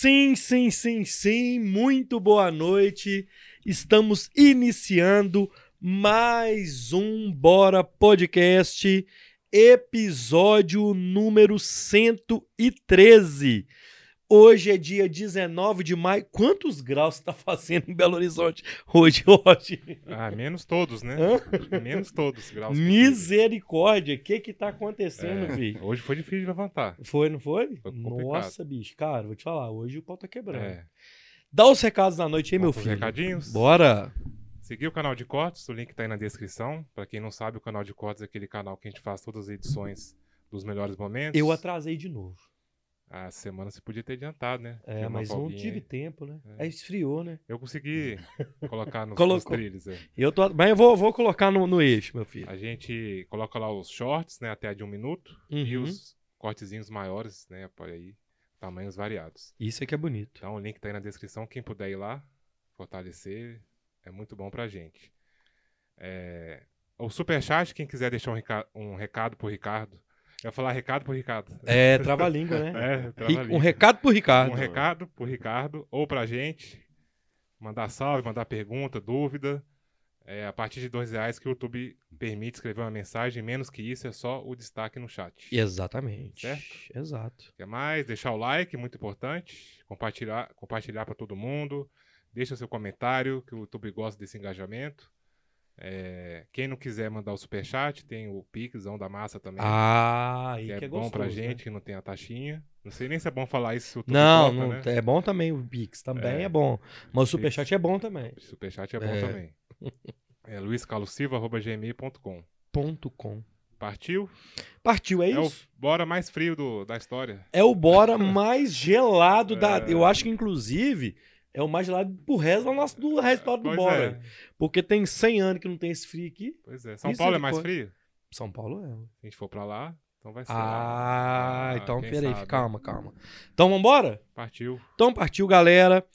Sim, sim, sim, sim. Muito boa noite. Estamos iniciando mais um Bora Podcast, episódio número 113. Hoje é dia 19 de maio. Quantos graus está fazendo em Belo Horizonte hoje, hoje? Ah, menos todos, né? menos todos graus. Misericórdia, o que que tá acontecendo, É, bicho? hoje foi difícil de levantar. Foi, não foi? Foi. Nossa, bicho. Cara, vou te falar, hoje o pau tá quebrando. É. Dá os recados da noite aí, meu Vamos filho. recadinhos? Bora. Seguir o canal de cortes, o link tá aí na descrição. Pra quem não sabe, o canal de cortes é aquele canal que a gente faz todas as edições dos melhores momentos. Eu atrasei de novo. A semana você podia ter adiantado, né? É, mas não tive tempo, né? É. Aí esfriou, né? Eu consegui colocar nos, nos trilhos. é. Eu tô, mas eu vou, vou colocar no, no eixo, meu filho. A gente coloca lá os shorts, né? Até de um minuto. E Uhum. os cortezinhos maiores, né? Por aí, tamanhos variados. Isso é que é bonito. Então o link tá aí na descrição. Quem puder ir lá, fortalecer, é muito bom pra gente. É, O superchat, quem quiser deixar um, reca- um recado pro Ricardo. Eu ia falar recado pro Ricardo. É, trava-língua, né? É, Ri- trava-língua. um recado pro Ricardo. Um recado pro Ricardo ou pra gente. Mandar salve, mandar pergunta, dúvida. É a partir de dois reais que o YouTube permite escrever uma mensagem. Menos que isso, é só o destaque no chat. Exatamente. Certo? Exato. Quer mais? Deixar o like, muito importante. Compartilhar, compartilhar para todo mundo. Deixa o seu comentário, que o YouTube gosta desse engajamento. É, quem não quiser mandar o superchat, tem o Pixão da massa também. Ah, que que é, é, bom gostoso, pra né? gente, que não tem a taxinha. Não sei nem se é bom falar isso. o Não, corta, não né? é bom também o Pix, também é, É. bom. Mas o Superchat é bom também. Superchat é bom É. também. É luiscarlosilva.gmail.com Ponto com. Partiu? Partiu, é É o isso? bora mais frio do, da história. É o Bora mais gelado da. É. Eu acho que, inclusive, é o mais gelado pro resto do nosso do resto do Bora. é. Porque tem 100 anos que não tem esse frio aqui. Pois é. São Paulo é mais frio? São Paulo é. Se a gente for pra lá, então vai ser. Ah, então quem peraí, sabe? calma, calma. Então vambora? Partiu. Então partiu, galera.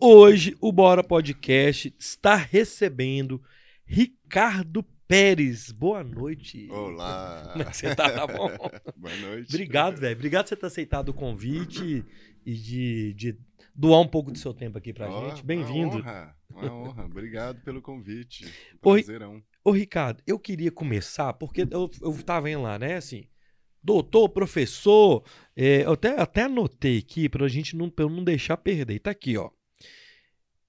Hoje o Bora Podcast está recebendo Ricardo Pérez. Boa noite. Olá, Como é que você tá? Tá bom? boa noite. Obrigado, velho. Obrigado por você ter aceitado o convite e de, de doar um pouco do seu tempo aqui pra Ó, gente. Bem-vindo. Uma honra, uma honra. Obrigado pelo convite. Prazerão. Ô, Ricardo, eu queria começar, porque eu, eu tava vendo lá, né, assim, doutor, professor, é, eu até, até anotei aqui pra gente não, pra não deixar perder. Tá aqui, ó.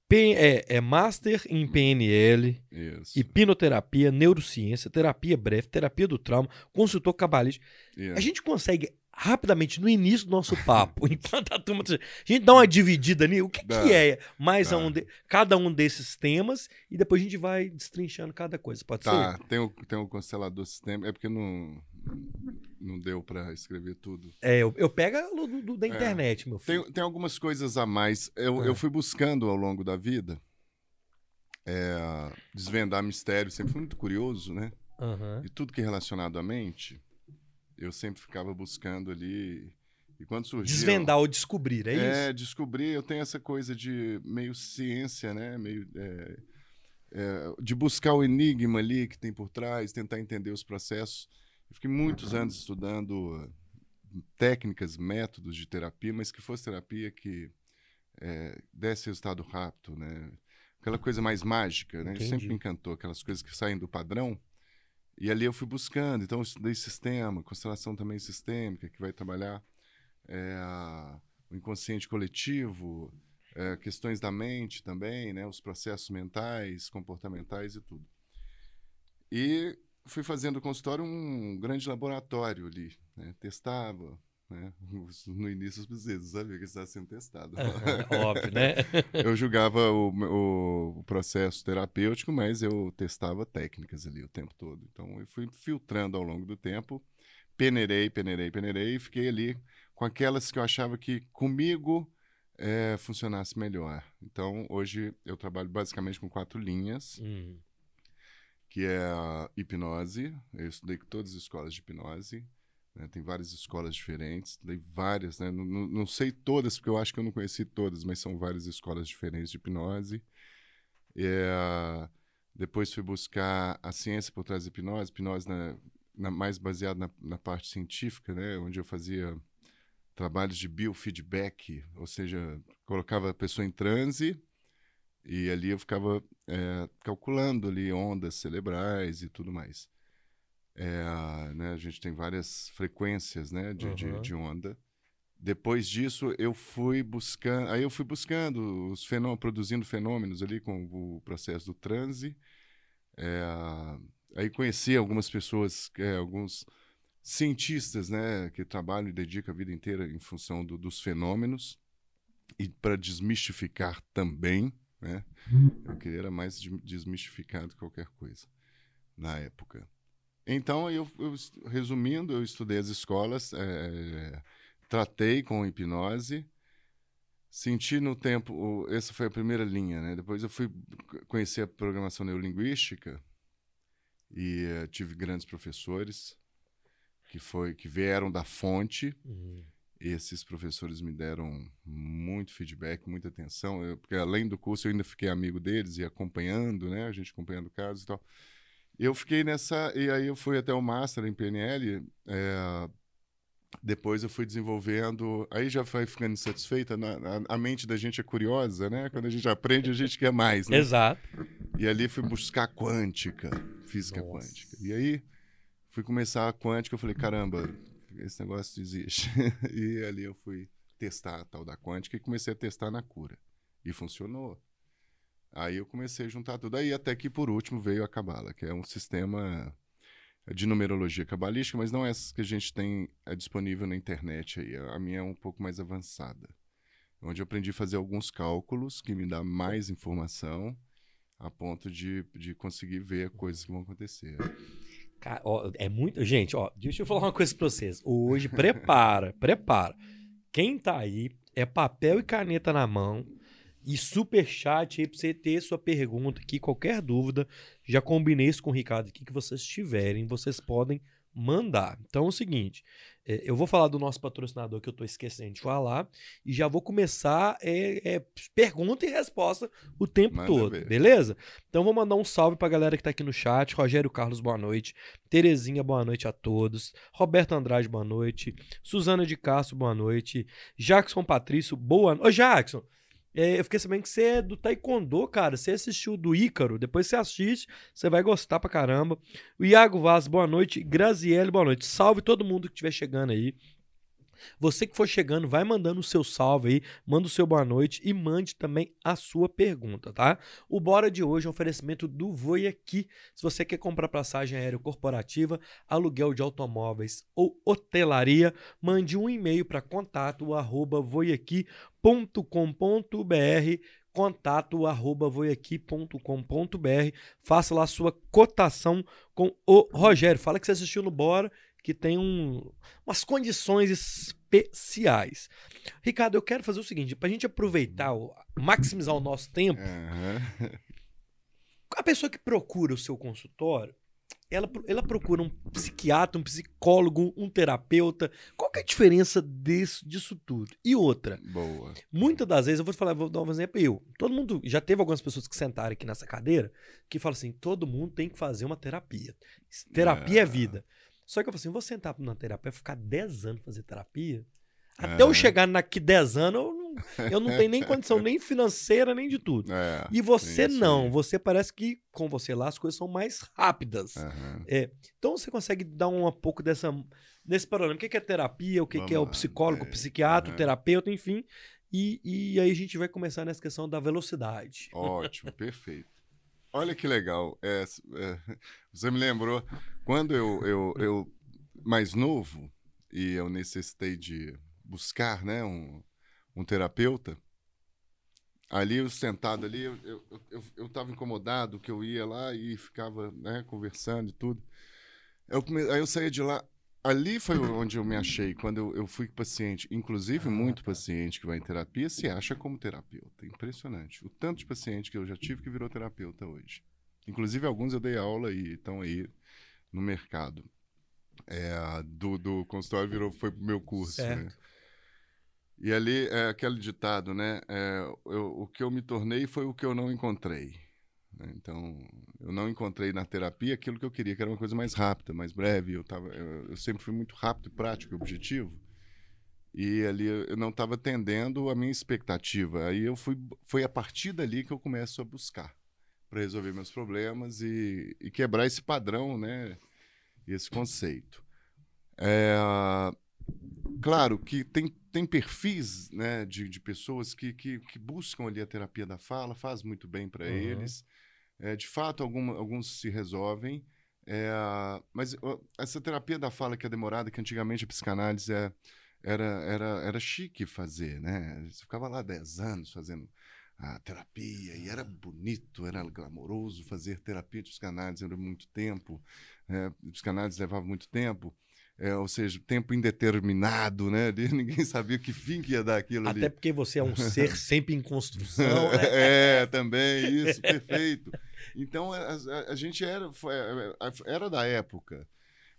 P- é, é Master em PNL, Isso. hipnoterapia, neurociência, terapia breve, terapia do trauma, consultor cabalista. isso. A gente consegue rapidamente, no início do nosso papo, enquanto a turma. A gente dá uma dividida ali, o que, Dá. que é mais um de- cada um desses temas, e depois a gente vai destrinchando cada coisa. Pode Tá, ser? tem o, tem o constelador sistema. É porque não, não deu pra escrever tudo. É, eu, eu pego do, do- da É. internet, meu filho. Tem, tem algumas coisas a mais. Eu, É. eu fui buscando ao longo da vida é, desvendar mistério. Sempre fui muito curioso, né? Aham. E tudo que é relacionado à mente, eu sempre ficava buscando ali. E quando surgia. Desvendar ou descobrir, é, É, isso? descobrir, eu tenho essa coisa de meio ciência, né? Meio, é, é, de buscar o enigma ali que tem por trás, tentar entender os processos. Eu fiquei muitos anos estudando uh, técnicas, métodos de terapia, mas que fosse terapia que é, desse resultado rápido, né? Aquela coisa mais mágica, né? Entendi. Sempre me encantou, aquelas coisas que saem do padrão. E ali eu fui buscando. Então, eu estudei sistema, constelação também sistêmica, que vai trabalhar é, o inconsciente coletivo, é, questões da mente também, né, os processos mentais, comportamentais e tudo. E fui fazendo o consultório um grande laboratório ali, né, testava, né, no início os bezerros, sabia que estava sendo testado. Aham, óbvio, né? eu julgava o, o- processo terapêutico, mas eu testava técnicas ali o tempo todo. Então eu fui filtrando ao longo do tempo, peneirei, peneirei, peneirei, e fiquei ali com aquelas que eu achava que comigo eh, funcionasse melhor. Então hoje eu trabalho basicamente com quatro linhas, Hum, que é a hipnose. Eu estudei com todas as escolas de hipnose. Né, Tem várias escolas diferentes, estudei várias, né? não, não- não sei todas, porque eu acho que eu não conheci todas, mas são várias escolas diferentes de hipnose. É, depois fui buscar a ciência por trás da hipnose, hipnose na, na- mais baseada na, na parte científica, né? onde eu fazia trabalhos de biofeedback, ou seja, colocava a pessoa em transe e ali eu ficava é, calculando ali ondas cerebrais e tudo mais. É, né, a gente tem várias frequências né, de, uhum. de, de, onda. Depois disso, eu fui buscando, aí eu fui buscando os fenômenos, produzindo fenômenos ali com o processo do transe. É, aí conheci algumas pessoas, é, alguns cientistas, né, que trabalham e dedicam a vida inteira em função do, dos fenômenos e para desmistificar também, né? Eu queria era mais desmistificar do que qualquer coisa na época. Então, eu, eu resumindo, eu estudei as escolas, é, tratei com hipnose, senti no tempo, essa foi a primeira linha, né? Depois eu fui conhecer a programação neurolinguística e uh, tive grandes professores que foi que vieram da fonte. Uhum. Esses professores me deram muito feedback, muita atenção, eu, porque além do curso eu ainda fiquei amigo deles e acompanhando, né? A gente acompanhando casos e tal. Eu fiquei nessa e aí eu fui até o master em PNL. É, depois eu fui desenvolvendo, aí já foi ficando insatisfeita, na, a, a, mente da gente é curiosa, né? Quando a gente aprende, a gente quer mais, né? Exato. E ali fui buscar quântica, física Nossa. quântica. E aí fui começar a quântica, eu falei, caramba, esse negócio existe. e ali eu fui testar a tal da quântica e comecei a testar na cura. E funcionou. Aí eu comecei a juntar tudo aí, até que por último veio a Cabala, que é um sistema de numerologia cabalística, mas não é essa que a gente tem é disponível na internet aí. A minha é um pouco mais avançada. Onde eu aprendi a fazer alguns cálculos que me dá mais informação a ponto de, de conseguir ver coisas que vão acontecer. É muito. Gente, ó, deixa eu falar uma coisa pra vocês. Hoje, prepara, prepara. Quem tá aí é papel e caneta na mão e super chat aí pra você ter sua pergunta aqui, qualquer dúvida. Já combinei isso com o Ricardo aqui, que vocês tiverem, vocês podem mandar. Então é o seguinte, é, eu vou falar do nosso patrocinador que eu estou esquecendo de falar e já vou começar é, é, pergunta e resposta o tempo Manda todo, ver. beleza? Então vou mandar um salve para a galera que está aqui no chat, Rogério Carlos, boa noite, Terezinha, boa noite a todos, Roberto Andrade, boa noite, Suzana de Castro, boa noite, Jackson Patrício, boa noite. Ô Jackson, eu fiquei sabendo que você é do Taekwondo, cara. Você assistiu do Ícaro, depois você assiste, você vai gostar pra caramba. O Iago Vaz, boa noite. Graziele, boa noite. Salve todo mundo que estiver chegando aí. Você que for chegando, vai mandando o seu salve aí, manda o seu boa noite e mande também a sua pergunta, tá? O Bora de hoje é um oferecimento do Voi Aqui. Se você quer comprar passagem aérea corporativa, aluguel de automóveis ou hotelaria, mande um e-mail para contato arroba voiaqui.com.br contato arroba voiaqui.com.br faça lá a sua cotação com o Rogério. Fala que você assistiu no Bora que tem um, umas condições especiais. Ricardo, eu quero fazer o seguinte, para a gente aproveitar, maximizar o nosso tempo, uhum. a pessoa que procura o seu consultório, ela, ela procura um psiquiatra, um psicólogo, um terapeuta. Qual que é a diferença desse, disso tudo? E outra. Boa. Muitas das vezes, eu vou te falar, vou dar um exemplo. Eu, todo mundo, já teve algumas pessoas que sentaram aqui nessa cadeira que falam assim: todo mundo tem que fazer uma terapia. Terapia é, é vida. Só que eu falei assim, vou sentar na terapia, ficar 10 anos fazer terapia. Até é. eu chegar naqui 10 anos, eu não, eu não tenho nem condição nem financeira, nem de tudo. É, e você não, você parece que com você lá as coisas são mais rápidas. Uhum. É, então você consegue dar um, um pouco dessa, desse panorama. O que é terapia, o que, que é o psicólogo, o é, psiquiatra, o terapeuta, enfim. E, e aí a gente vai começar nessa questão da velocidade. Ótimo, perfeito. Olha que legal. É, é, você me lembrou, quando eu, eu, eu, mais novo, e eu necessitei de buscar né, um, um terapeuta, ali eu sentado ali, eu eu, eu, eu incomodado que eu ia lá e ficava né, conversando e tudo. Eu. Aí eu saía de lá, ali foi onde eu me achei, quando eu, eu fui paciente. Inclusive, ah, muito tá. paciente que vai em terapia se acha como terapeuta. Impressionante. O tanto de paciente que eu já tive que virou terapeuta hoje. Inclusive, alguns eu dei aula e estão aí no mercado. É, do, do consultório virou, foi pro meu curso, né? certo. né? E ali é aquele ditado, né? É, eu, o que eu me tornei foi o que eu não encontrei. Né? Então, eu não encontrei na terapia aquilo que eu queria, que era uma coisa mais rápida, mais breve. Eu, tava, eu, eu sempre fui muito rápido, prático objetivo. E ali eu não estava atendendo a minha expectativa. Aí eu fui, foi a partir dali que eu começo a buscar para resolver meus problemas e, e, quebrar esse padrão, né? Esse conceito. É, claro que tem, tem perfis né, de, de pessoas que, que, que buscam ali a terapia da fala, faz muito bem para uhum. eles. É, de fato, alguns se resolvem. É, mas essa terapia da fala que é demorada, que antigamente a psicanálise é, era, era, era chique fazer, né? Você ficava lá 10 anos fazendo a terapia e era bonito, era glamouroso fazer terapia de psicanálise, era muito tempo, é, psicanálise levava muito tempo. É, ou seja, tempo indeterminado, né? Ninguém sabia que fim que ia dar aquilo Até ali. porque você é um ser sempre em construção. Né? é, também, isso, perfeito. Então, a, a, a gente era, foi, era da época.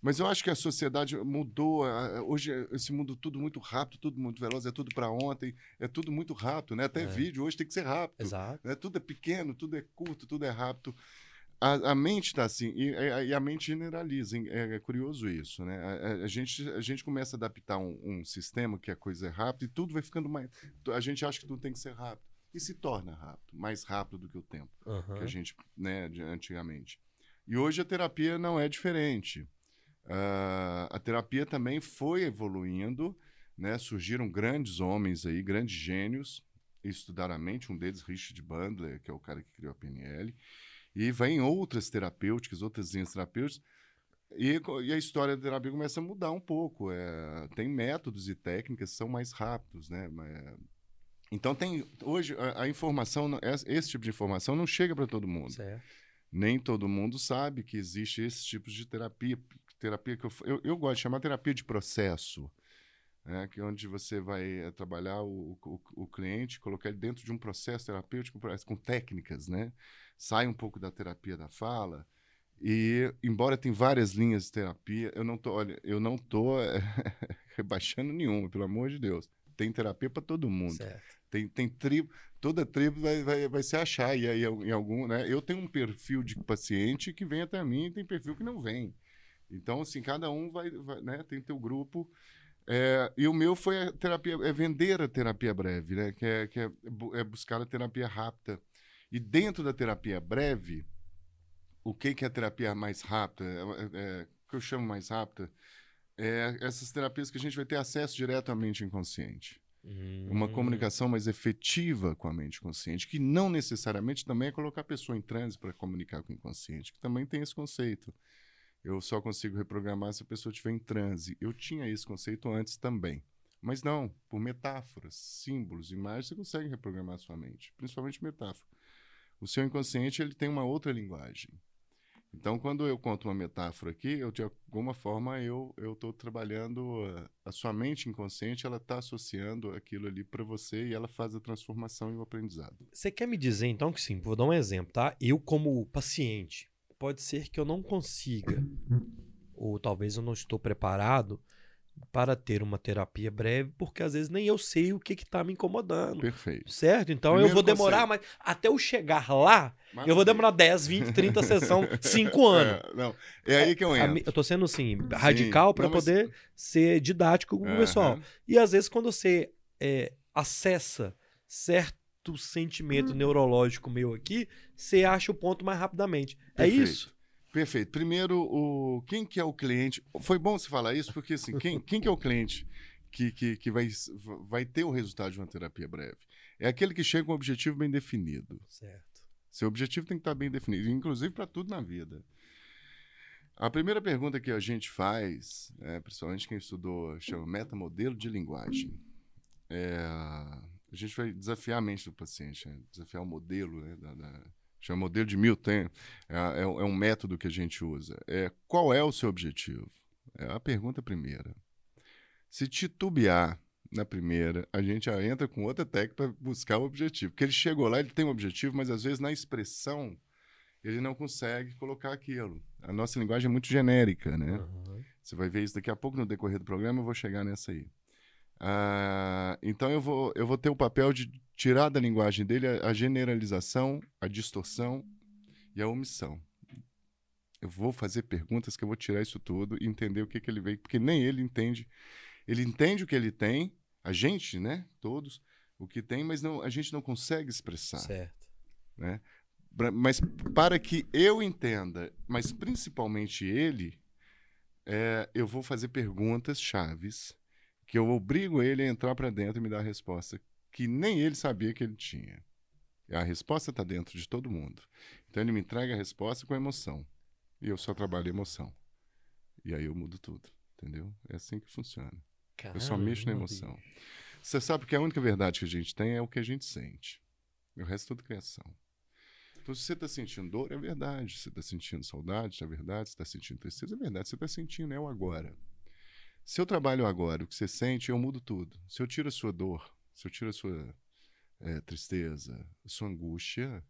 Mas eu acho que a sociedade mudou. Hoje, esse mundo tudo muito rápido, tudo muito veloz, é tudo para ontem, é tudo muito rápido, né? Até é. vídeo hoje tem que ser rápido. Exato. Né? Tudo é pequeno, tudo é curto, tudo é rápido. A, a mente está assim, e, e, a mente generaliza. É, é curioso isso, né? A, a, gente, a gente começa a adaptar um, um, sistema que a coisa é rápida e tudo vai ficando mais. A gente acha que tudo tem que ser rápido. E se torna rápido, mais rápido do que o tempo uhum. que a gente, né, de, antigamente. E hoje a terapia não é diferente. Uh, a terapia também foi evoluindo, né? Surgiram grandes homens aí, grandes gênios, estudaram a mente. Um deles, Richard Bandler, que é o cara que criou a PNL. E vem outras terapêuticas, outras linhas terapêuticas. E, e, a história da terapia começa a mudar um pouco. É, tem métodos e técnicas que são mais rápidos, né? Então tem hoje a, a, informação, esse tipo de informação não chega para todo mundo. Certo. Nem todo mundo sabe que existe esse tipo de terapia terapia que eu, eu, eu gosto de chamar terapia de processo, né, que é onde você vai é, trabalhar o, o, o, cliente, colocar ele dentro de um processo terapêutico com técnicas, né? Sai um pouco da terapia da fala. E, embora tem várias linhas de terapia, eu não tô, olha, eu não tô é, rebaixando nenhuma, pelo amor de Deus. Tem terapia para todo mundo. Certo. Tem, tem tribo, toda tribo vai, vai, vai se achar. E aí, em algum, né? Eu tenho um perfil de paciente que vem até mim e tem perfil que não vem. Então, assim, cada um vai, vai né, tem teu grupo. É, e o meu foi a terapia, é vender a terapia breve, né? Que é, que é, é buscar a terapia rápida. E dentro da terapia breve, o que, que é a terapia mais rápida? É, é, é que eu chamo mais rápida? É essas terapias que a gente vai ter acesso direto à mente inconsciente. Hum. Uma comunicação mais efetiva com a mente consciente, que não necessariamente também é colocar a pessoa em transe para comunicar com o inconsciente, que também tem esse conceito. Eu só consigo reprogramar se a pessoa estiver em transe. Eu tinha esse conceito antes também. Mas não, por metáforas, símbolos, imagens, você consegue reprogramar a sua mente, principalmente metáfora. O seu inconsciente ele tem uma outra linguagem. Então, quando eu conto uma metáfora aqui, eu de alguma forma eu eu estou trabalhando a, a, sua mente inconsciente, ela está associando aquilo ali para você e ela faz a transformação e o aprendizado. Você quer me dizer então que sim? Vou dar um exemplo, tá? Eu como paciente, pode ser que eu não consiga, ou talvez eu não estou preparado para ter uma terapia breve, porque às vezes nem eu sei o que está me incomodando. Perfeito. Certo? Então Primeiro eu vou demorar, mas até eu chegar lá, Maravilha. eu vou demorar 10, 20, 30 sessão, 5 anos. É, não, é aí que eu entro. Eu estou sendo assim, radical para poder mas... ser didático com o pessoal. E às vezes quando você é, acessa certo sentimento hum. neurológico meu aqui, você acha o ponto mais rapidamente. É Perfeito. É isso? Perfeito. Primeiro, o, quem que é o cliente? Foi bom você falar isso, porque assim, quem, quem que é o cliente que, que, que vai, vai ter o resultado de uma terapia breve? É aquele que chega com um objetivo bem definido. Certo. Seu objetivo tem que estar bem definido, inclusive para tudo na vida. A primeira pergunta que a gente faz, é, principalmente quem estudou, chama metamodelo de linguagem. É, a gente vai desafiar a mente do paciente, né? desafiar o modelo, né? Da, da, chama modelo de Milton, é, é, é, um método que a gente usa. É, qual é o seu objetivo? É a pergunta primeira. Se titubear na primeira, a gente já entra com outra técnica para buscar o objetivo. Porque ele chegou lá, ele tem um objetivo, mas às vezes na expressão ele não consegue colocar aquilo. A nossa linguagem é muito genérica, né? Uhum. Você vai ver isso daqui a pouco no decorrer do programa, eu vou chegar nessa aí. Ah, então eu vou, eu vou ter o papel de tirar da linguagem dele a, a generalização, a distorção e a omissão. Eu vou fazer perguntas que eu vou tirar isso tudo e entender o que, que ele veio, porque nem ele entende. Ele entende o que ele tem, a gente, né, todos, o que tem, mas não, a gente não consegue expressar. Certo. Né? Pra- Mas para que eu entenda, mas principalmente ele, é, eu vou fazer perguntas chaves que eu obrigo ele a entrar para dentro e me dar a resposta que nem ele sabia que ele tinha. A resposta está dentro de todo mundo. Então ele me entrega a resposta com emoção. E eu só trabalho emoção. E aí eu mudo tudo. Entendeu? É assim que funciona. Eu só mexo na Caramba, emoção. Você sabe que a única verdade que a gente tem é o que a gente sente. O resto é tudo criação. Então, se você está sentindo dor, é verdade. Se você está sentindo saudade, é verdade. Se está sentindo tristeza, é verdade. Você está sentindo, é o agora. Se eu trabalho agora, o que você sente, eu mudo tudo. Se eu tiro a sua dor, se eu tiro a sua eh, tristeza, a sua angústia,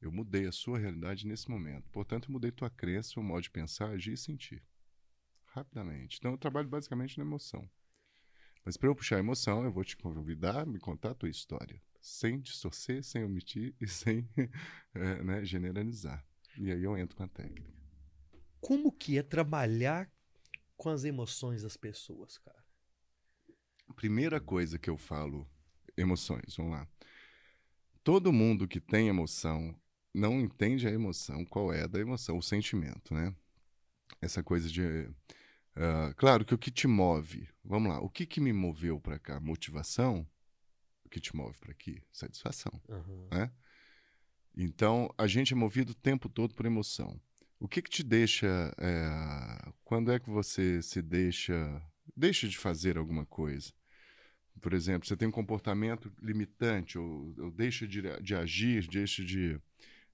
eu mudei a sua realidade nesse momento. Portanto, eu mudei tua crença, o modo de pensar, agir e sentir. Rapidamente. Então, eu trabalho basicamente na emoção. Mas para eu puxar a emoção, eu vou te convidar a me contar a tua história. Sem distorcer, sem omitir e sem eh, né, generalizar. E aí eu entro com a técnica. Como que é trabalhar com as emoções das pessoas, cara? Primeira coisa que eu falo, emoções, vamos lá. Todo mundo que tem emoção não entende a emoção, qual é a da emoção, o sentimento, né? Essa coisa de. ah, claro que o que te move, vamos lá, o que, que me moveu para cá? Motivação? O que te move para aqui? Satisfação. Aham. né? Então, a gente é movido o tempo todo por emoção. O que que te deixa... é, quando é que você se deixa... Deixa de fazer alguma coisa? Por exemplo, você tem um comportamento limitante, ou, ou deixa de, de agir, deixa de,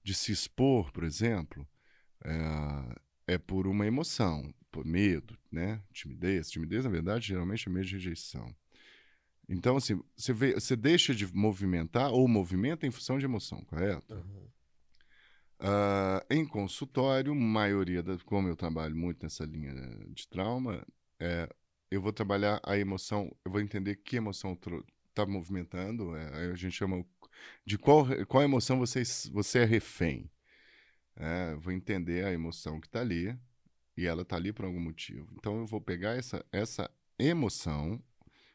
de se expor, por exemplo, é, é por uma emoção, por medo, né? Timidez. Timidez, na verdade, geralmente é medo de rejeição. Então, assim, você, vê, você deixa de movimentar ou movimenta em função de emoção, correto? Aham. Ah, em consultório, maioria da, como eu trabalho muito nessa linha de trauma, é, eu vou trabalhar a emoção, eu vou entender que emoção está movimentando, é, a gente chama de qual, qual emoção você, você é refém. É, vou entender a emoção que está ali e ela está ali por algum motivo. Então eu vou pegar essa, essa emoção,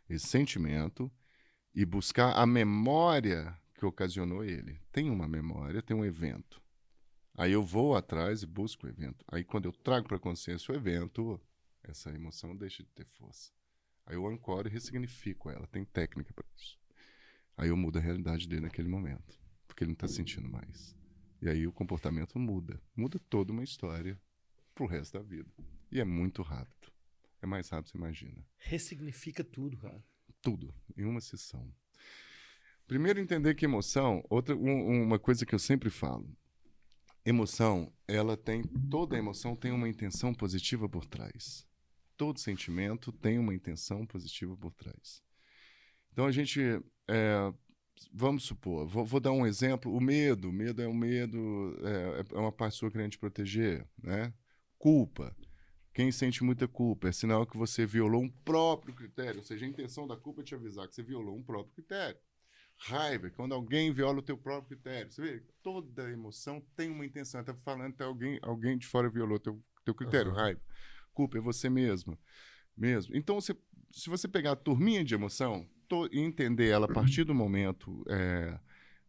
esse sentimento e buscar a memória que ocasionou ele. Tem uma memória, tem um evento. Aí eu vou atrás e busco o evento. Aí quando eu trago para a consciência o evento, essa emoção deixa de ter força. Aí eu ancoro e ressignifico ela. Tem técnica para isso. Aí eu mudo a realidade dele naquele momento, porque ele não está sentindo mais. E aí o comportamento muda. Muda toda uma história pro resto da vida. E é muito rápido. É mais rápido você imagina. Ressignifica tudo, cara. Tudo, em uma sessão. Primeiro, entender que emoção, outra, um- uma coisa que eu sempre falo. Emoção, ela tem, toda emoção tem uma intenção positiva por trás. Todo sentimento tem uma intenção positiva por trás. Então a gente, é, vamos supor, vou, vou dar um exemplo, o medo, medo é um medo, é, é uma parte sua querendo te proteger, né? Culpa, quem sente muita culpa é sinal que você violou um próprio critério, ou seja, a intenção da culpa é te avisar que você violou um próprio critério. Raiva, quando alguém viola o teu próprio critério. Você vê, toda emoção tem uma intenção. Está falando que alguém, alguém de fora violou teu, teu critério, Aham. raiva. Culpa é você mesmo. mesmo. Então, você, se você pegar a turminha de emoção e entender ela a partir do momento, é,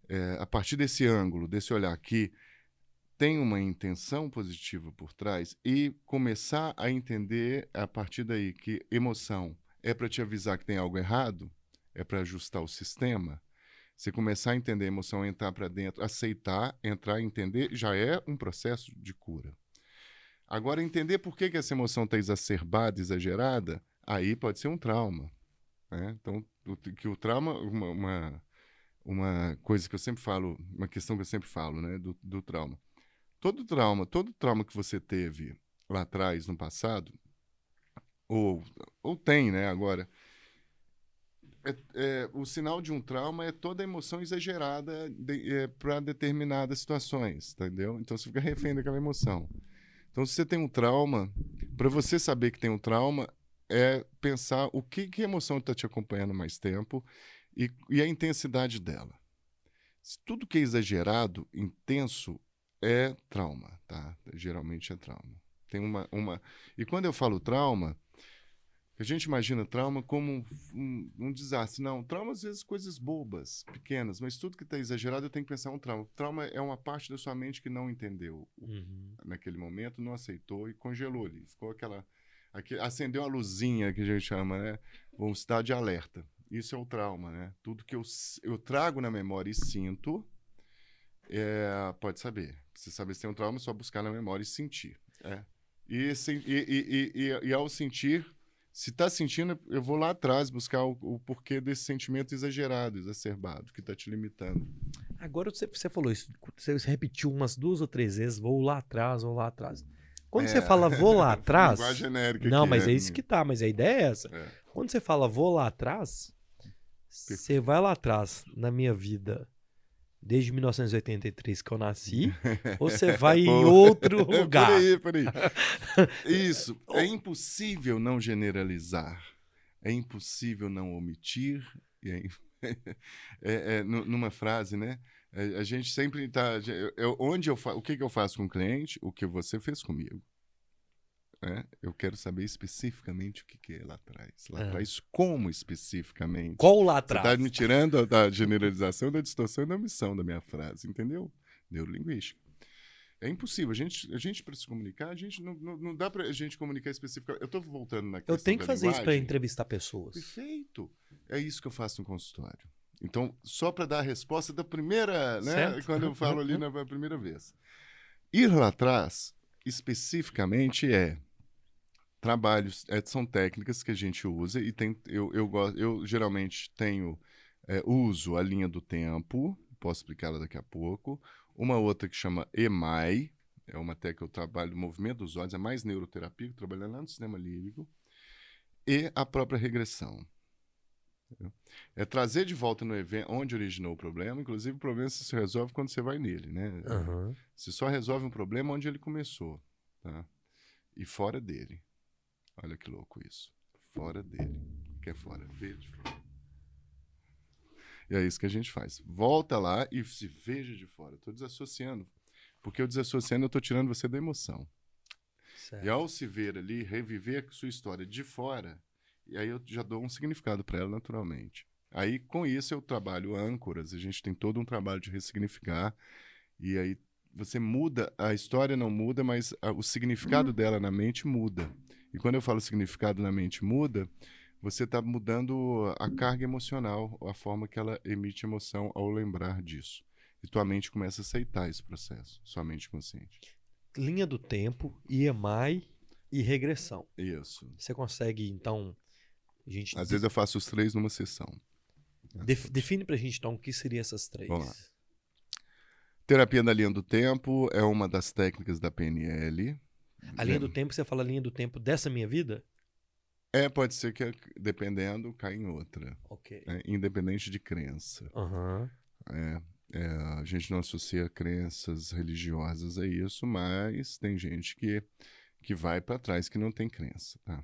é, a partir desse ângulo, desse olhar que tem uma intenção positiva por trás e começar a entender a partir daí que emoção é para te avisar que tem algo errado, é para ajustar o sistema. Você começar a entender a emoção, entrar para dentro, aceitar, entrar, entender, já é um processo de cura. Agora, entender por que, que essa emoção está exacerbada, exagerada, aí pode ser um trauma. né? Então, que o trauma, uma, uma, uma coisa que eu sempre falo, uma questão que eu sempre falo, né, do, do trauma. Todo trauma, todo trauma que você teve lá atrás, no passado, ou, ou tem, né, agora, é- é, o sinal de um trauma é toda emoção exagerada para determinadas situações, entendeu? Então você fica refém daquela emoção. Então, se você tem um trauma, para você saber que tem um trauma, é pensar o que, que emoção está te acompanhando mais tempo e, e a intensidade dela. Tudo que é exagerado, intenso, é trauma, tá? Geralmente é trauma. Tem uma, uma... E quando eu falo trauma, A gente imagina trauma como um, um, desastre. Não, trauma às vezes coisas bobas, pequenas, mas tudo que está exagerado eu tenho que pensar um trauma. Trauma é uma parte da sua mente que não entendeu Uhum. naquele momento, não aceitou e congelou ali. Ficou aquela. aqui- acendeu uma luzinha que a gente chama, né? Um estado de alerta. Isso é o trauma, né? Tudo que eu, eu trago na memória e sinto, é, pode saber. Se saber se tem um trauma, é só buscar na memória e sentir. É. E, e, e, e, e ao sentir, se está sentindo, eu vou lá atrás buscar o, o porquê desse sentimento exagerado, exacerbado, que está te limitando. Agora você, você falou isso, você repetiu umas duas ou três vezes, vou lá atrás, vou lá atrás. Quando É. você fala vou lá atrás. Linguagem genérica Não, aqui, mas né? é isso que tá, mas a ideia é essa. É. Quando você fala vou lá atrás, você vai lá atrás na minha vida desde 1983 que eu nasci, ou você vai em outro lugar? Por aí, por aí. Isso. É impossível não generalizar. É impossível não omitir. e é, é- é, nu- numa frase, né? É, A gente sempre está. onde eu fa- o que, que eu faço com o cliente? O que você fez comigo. É, eu quero saber especificamente o que, que é lá atrás. Lá Ah. atrás, como especificamente? Qual lá Você atrás? está me tirando da generalização, da distorção e da omissão da minha frase, entendeu? Neurolinguística. É impossível. A gente, a gente para se comunicar, a gente não, não, não dá para a gente comunicar especificamente. Eu estou voltando na questão Eu tenho que fazer isso para linguagem. entrevistar pessoas. Perfeito. É isso que eu faço no consultório. Então, só para dar a resposta da primeira, né? Certo. Quando eu falo ali na primeira vez. Ir lá atrás, especificamente, é trabalhos, é, são técnicas que a gente usa e tem, eu, eu, gosto, eu geralmente tenho, é, uso a linha do tempo, posso explicá-la daqui a pouco. Uma outra que chama EMAI, é uma técnica que eu trabalho movimento dos olhos, é mais neuroterapia, trabalhando lá no sistema lírico. E a própria regressão. É trazer de volta no evento onde originou o problema, inclusive o problema se resolve quando você vai nele, né? Aham. Você só resolve um problema onde ele começou, tá? E fora dele. Olha que louco isso. Fora dele. O que é fora? Veja de fora. E é isso que a gente faz. Volta lá e se veja de fora. Estou desassociando. Porque eu desassociando, eu estou tirando você da emoção. E Certo. ao se ver ali, reviver a sua história de fora, e aí eu já dou um significado para ela naturalmente. Aí, com isso, eu trabalho âncoras, a gente tem todo um trabalho de ressignificar, e aí você muda, a história não muda, mas a- o significado dela na mente muda. E quando eu falo significado na mente muda, você está mudando a carga emocional, a forma que ela emite emoção ao lembrar disso. E tua mente começa a aceitar esse processo, sua mente consciente. Linha do tempo, IEMAI e regressão. Isso. Você consegue, então. A gente Às vezes eu faço os três numa sessão. def- define pra gente, então, o que seriam essas três. Vamos lá. Terapia da linha do tempo é uma das técnicas da PNL. A linha do tempo, você fala a linha do tempo dessa minha vida? É, pode ser que, dependendo, caia em outra. Ok. né? Independente de crença. Aham. É, é, a gente não associa crenças religiosas a isso, mas tem gente que, que vai para trás que não tem crença, tá?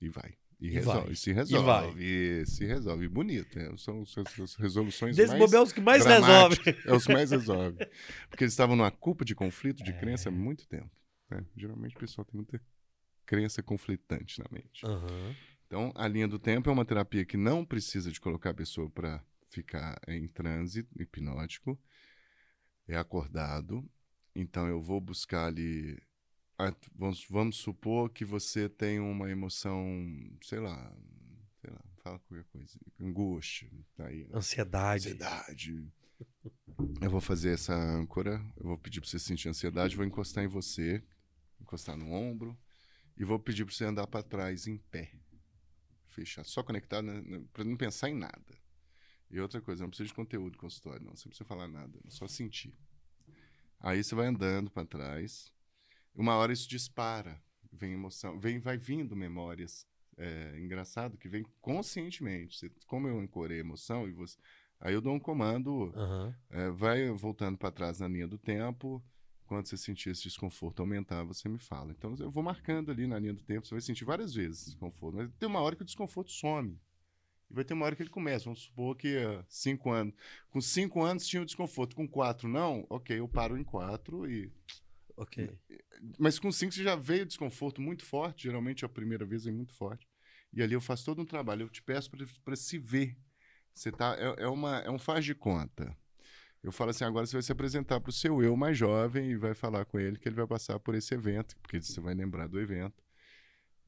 E vai. E, E resolve. vai. Se E resolve. E se resolve. Bonito. é, são as resoluções Desses mais bobelos que mais resolve. É os que mais resolve. Porque eles estavam numa culpa de conflito, de É. crença há muito tempo. Né? Geralmente o pessoal tem muita crença conflitante na mente. Aham. Então, a linha do tempo é uma terapia que não precisa de colocar a pessoa para ficar em transe hipnótico. É acordado. Então, eu vou buscar ali. a- Vamos, vamos supor que você tem uma emoção, sei lá, sei lá, fala qualquer coisa, angústia, tá aí, Ansiedade. ansiedade. Eu vou fazer essa âncora, eu vou pedir para você sentir ansiedade, vou encostar em você, encostar no ombro, e vou pedir para você andar para trás em pé. Fechar, só conectado, para não pensar em nada. E outra coisa, não precisa de conteúdo consultório, não, você não precisa falar nada, é só sentir. Aí você vai andando para trás, uma hora isso dispara, vem emoção, vem, vai vindo memórias. É, engraçado que vem conscientemente. Você- como eu ancorei a emoção e você, Aí eu dou um comando, Aham. é, vai voltando para trás na linha do tempo. Quando você sentir esse desconforto aumentar, você me fala. Então eu vou marcando ali na linha do tempo, você vai sentir várias vezes esse desconforto. Mas tem uma hora que o desconforto some. E vai ter uma hora que ele começa. Vamos supor que ah, cinco anos. Com cinco anos tinha o desconforto, com quatro não, ok, eu paro em quatro e. Ok. Mas com cinco você já veio desconforto muito forte, geralmente a primeira vez é muito forte. E ali eu faço todo um trabalho. Eu te peço para se ver. Você tá, é, é, uma, é um faz de conta. Eu falo assim, agora você vai se apresentar para o seu eu mais jovem e vai falar com ele que ele vai passar por esse evento, porque você vai lembrar do evento.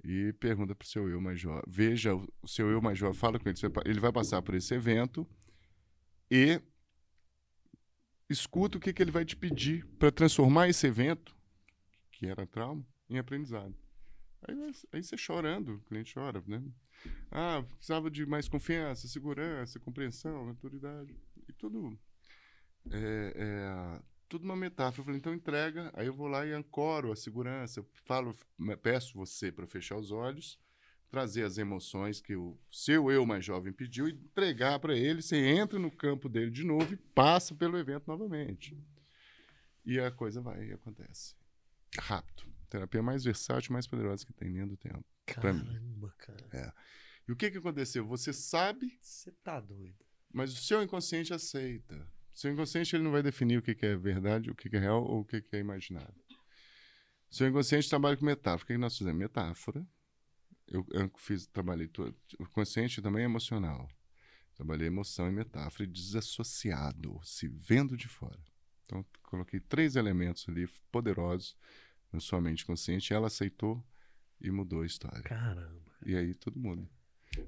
E pergunta para o seu eu mais jovem. Veja o seu eu mais jovem, fala com ele. Ele vai passar por esse evento e escuta o que, que ele vai te pedir para transformar esse evento, que era trauma, em aprendizado. Aí, aí você chorando, o cliente chora, né? Ah, precisava de mais confiança, segurança, compreensão, autoridade. E tudo. É, é, tudo uma metáfora. Eu falei, então entrega. Aí eu vou lá e ancoro a segurança. Eu falo, peço você para fechar os olhos, trazer as emoções que o seu eu mais jovem pediu e entregar para ele. Você entra no campo dele de novo e passa pelo evento novamente. E a coisa vai e acontece. Rápido. Terapia mais versátil, mais poderosa que tem linha do tempo. Caramba, cara. É. E o que, que aconteceu? Você sabe. Você tá doido. Mas o seu inconsciente aceita. Seu inconsciente ele não vai definir o que, que é verdade, o que, que é real ou o que, que é imaginário. Seu inconsciente trabalha com metáfora. O que, que nós fizemos? Metáfora. Eu, eu fiz, trabalhei todo. O consciente também é emocional. Trabalhei emoção e metáfora e desassociado, se vendo de fora. Então, coloquei três elementos ali poderosos na sua mente consciente. Ela aceitou e mudou a história. Caramba. E aí todo mundo.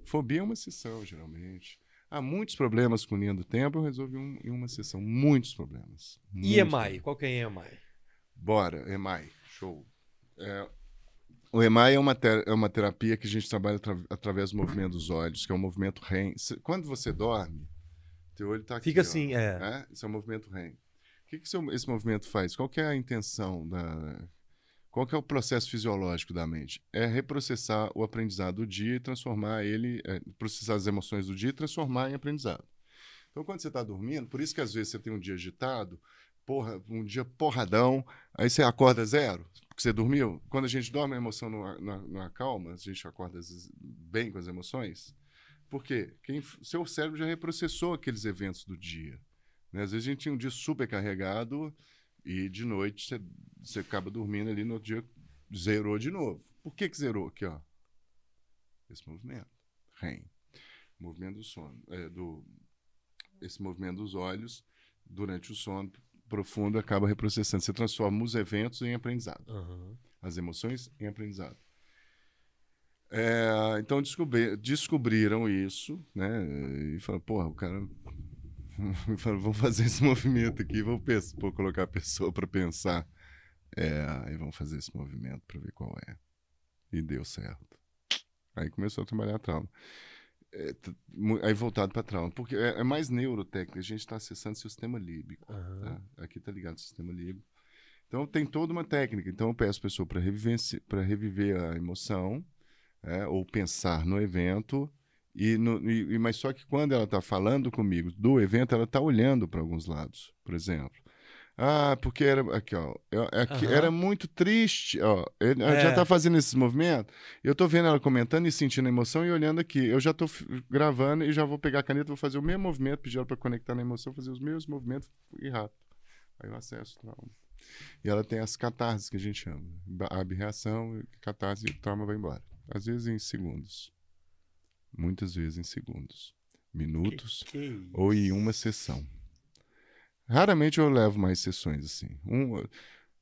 Fobia é uma sessão, geralmente. Há muitos problemas com linha do tempo, eu resolvi um, em uma sessão. Muitos problemas. Muitos EMI, problemas. qual que é EMI? Bora, EMI, show. É, o EMI é uma, ter, é uma terapia que a gente trabalha atra, através do movimento dos olhos, que é um movimento REM. Quando você dorme, teu olho está aqui. Fica ó, assim, é. né? Esse é o movimento REM. O que, que esse movimento faz? Qual é a intenção da, qual que é o processo fisiológico da mente? É reprocessar o aprendizado do dia e transformar ele, é, processar as emoções do dia e transformar em aprendizado. Então, quando você está dormindo, por isso que às vezes você tem um dia agitado, porra, um dia porradão, aí você acorda zero, porque você dormiu. Quando a gente dorme, a emoção não, acalma, a gente acorda bem com as emoções. Por quê? Quem, seu cérebro já reprocessou aqueles eventos do dia. Né? Às vezes a gente tinha um dia super carregado e de noite você, você acaba dormindo ali, no outro dia zerou de novo. Por que, que zerou? Aqui, ó. Esse movimento. REM. Movimento do sono. É, do, esse movimento dos olhos durante o sono profundo acaba reprocessando. Você transforma os eventos em aprendizado. Uhum. As emoções em aprendizado. É, então descobri, descobriram isso, né? E falaram, porra, o cara vamos fazer esse movimento aqui, vamos pensar, vou colocar a pessoa para pensar. É, e vamos fazer esse movimento para ver qual é. E deu certo. Aí começou a trabalhar trauma. É, aí voltado para trauma, porque é, é, mais neurotécnica, a gente está acessando o sistema líbico. Uhum. Tá? Aqui está ligado ao sistema líbico. Então tem toda uma técnica. Então eu peço a pessoa para reviver, reviver a emoção, é, ou pensar no evento, e, no, e, mas só que quando ela está falando comigo do evento, ela está olhando para alguns lados, por exemplo. Ah, porque era aqui, ó. Aqui, uhum. Era muito triste, ó. Ele, é. já está fazendo esses movimentos. Eu estou vendo ela comentando e sentindo a emoção e olhando aqui. Eu já estou gravando e já vou pegar a caneta, vou fazer o mesmo movimento, pedir ela para conectar na emoção, fazer os mesmos movimentos e rápido. Aí eu acesso o trauma. E ela tem as catarses que a gente chama. Abre reação, catarse e o trauma vai embora. Às vezes em segundos muitas vezes em segundos, minutos que, que ou em uma sessão. Raramente eu levo mais sessões assim. Um,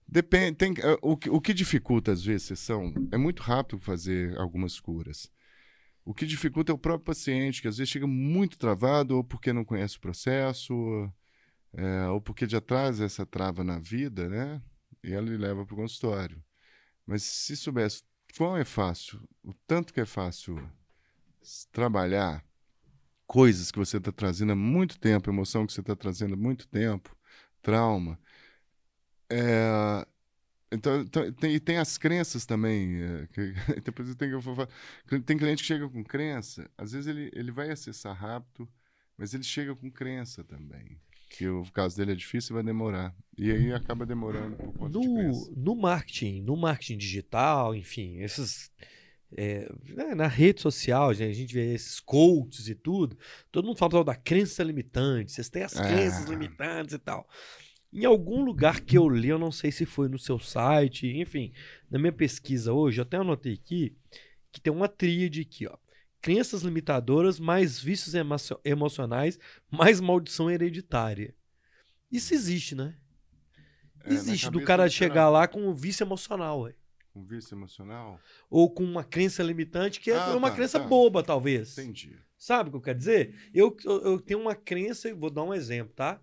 depende, tem, eh, o, o que dificulta às vezes sessão é muito rápido fazer algumas curas. O que dificulta é o próprio paciente, que às vezes chega muito travado, ou porque não conhece o processo, é, ou porque já traz essa trava na vida, né? E ela lhe leva para o consultório. Mas se soubesse quão é fácil, o tanto que é fácil trabalhar coisas que você está trazendo há muito tempo, emoção que você está trazendo há muito tempo, trauma. É, então, então, tem, e tem as crenças também. É, que, depois tem, que, tem cliente que chega com crença, às vezes ele, ele vai acessar rápido, mas ele chega com crença também. Que o caso dele é difícil e vai demorar. E aí acaba demorando por conta no. No marketing, no marketing digital, enfim, esses é, né, na rede social, a gente vê esses coaches e tudo, todo mundo fala da crença limitante, vocês têm as crenças Ah. limitantes e tal. Em algum lugar que eu li, eu não sei se foi no seu site, enfim, na minha pesquisa hoje, eu até anotei aqui que tem uma tríade aqui, ó. crenças limitadoras, mais vícios emo emocionais, mais maldição hereditária. Isso existe, né? É, existe do cara chegar lá com um vício emocional, ué. Um vício emocional? ou com uma crença limitante que é Ah, uma tá, crença tá. boba, talvez. Entendi. Sabe o que eu quero dizer? Eu, eu, eu tenho uma crença, e vou dar um exemplo, tá?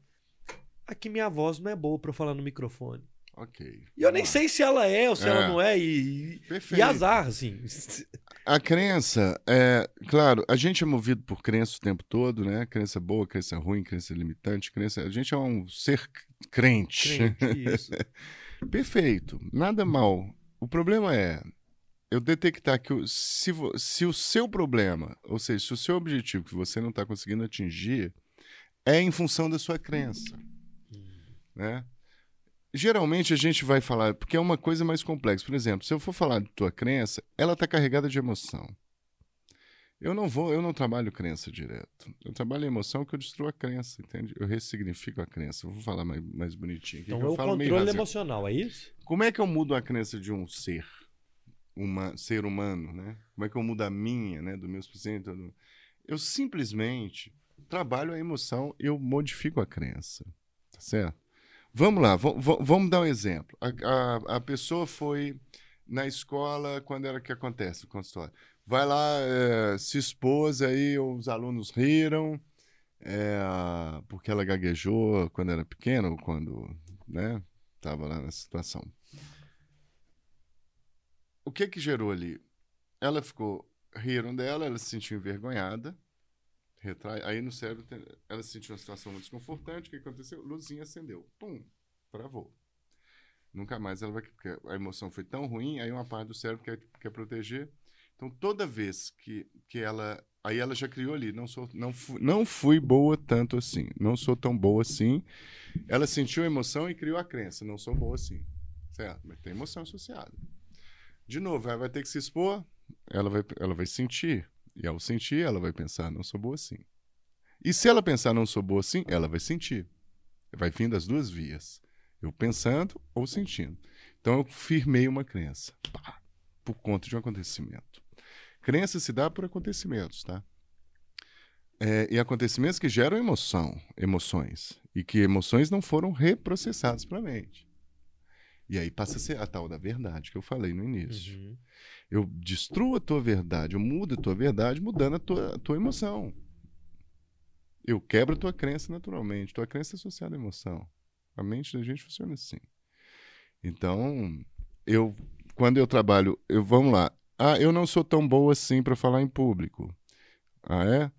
Aqui minha voz não é boa eu falar no microfone. Ok. E eu nem lá. sei se ela é ou se ela É. não é, e, e, Perfeito. e azar, assim. A crença, é, claro, a gente é movido por crença o tempo todo, né? Crença boa, crença ruim, crença limitante, crença. A gente é um ser crente. Crente, isso. Perfeito, nada mal. O problema é eu detectar que se, se o seu problema, ou seja, se o seu objetivo que você não está conseguindo atingir é em função da sua crença, né? Geralmente a gente vai falar, porque é uma coisa mais complexa. Por exemplo, se eu for falar de tua crença, ela está carregada de emoção. Eu não vou, eu não trabalho crença direto. Eu trabalho emoção que eu destruo a crença, entende? Eu ressignifico a crença. Eu vou falar mais, mais bonitinho aqui. Então é eu o controle emocional, é isso? como é que eu mudo a crença de um ser, uma ser humano, né? Como é que eu mudo a minha, né, dos meus pacientes? do- Eu simplesmente trabalho a emoção, eu modifico a crença, tá certo? Vamos lá, va- va- vamos dar um exemplo. A, a, a pessoa foi na escola quando era que acontece o consultório. Vai lá, eh, se expôs, aí os alunos riram, eh, porque ela gaguejou quando era pequena, ou quando, né, lá nessa situação. O que que gerou ali? Ela ficou, riram dela, ela se sentiu envergonhada, retrai, aí no cérebro ela se sentiu uma situação muito desconfortante, o que aconteceu? Luzinha acendeu, pum, travou. Nunca mais ela vai, porque a emoção foi tão ruim, aí uma parte do cérebro quer, quer proteger. Então toda vez que, que ela, aí ela já criou ali, não sou, não fui, não fui boa tanto assim, não sou tão boa assim. Ela sentiu a emoção e criou a crença, não sou boa assim, certo? Mas tem emoção associada. De novo, ela vai ter que se expor, ela vai, ela vai sentir. E ao sentir, ela vai pensar, não sou boa assim. E se ela pensar, não sou boa assim, ela vai sentir. Vai vir das duas vias. Eu pensando ou sentindo. Então eu firmei uma crença. Pá, por conta de um acontecimento. Crença se dá por acontecimentos, tá? É, e acontecimentos que geram emoção, emoções. E que emoções não foram reprocessadas pela mente. E aí passa a ser a tal da verdade que eu falei no início. Uhum. Eu destruo a tua verdade, eu mudo a tua verdade mudando a tua, a tua emoção. Eu quebro a tua crença naturalmente. Tua crença é associada à emoção. A mente da gente funciona assim. Então, eu quando eu trabalho, eu vamos lá. Ah, eu não sou tão boa assim para falar em público. Ah, é?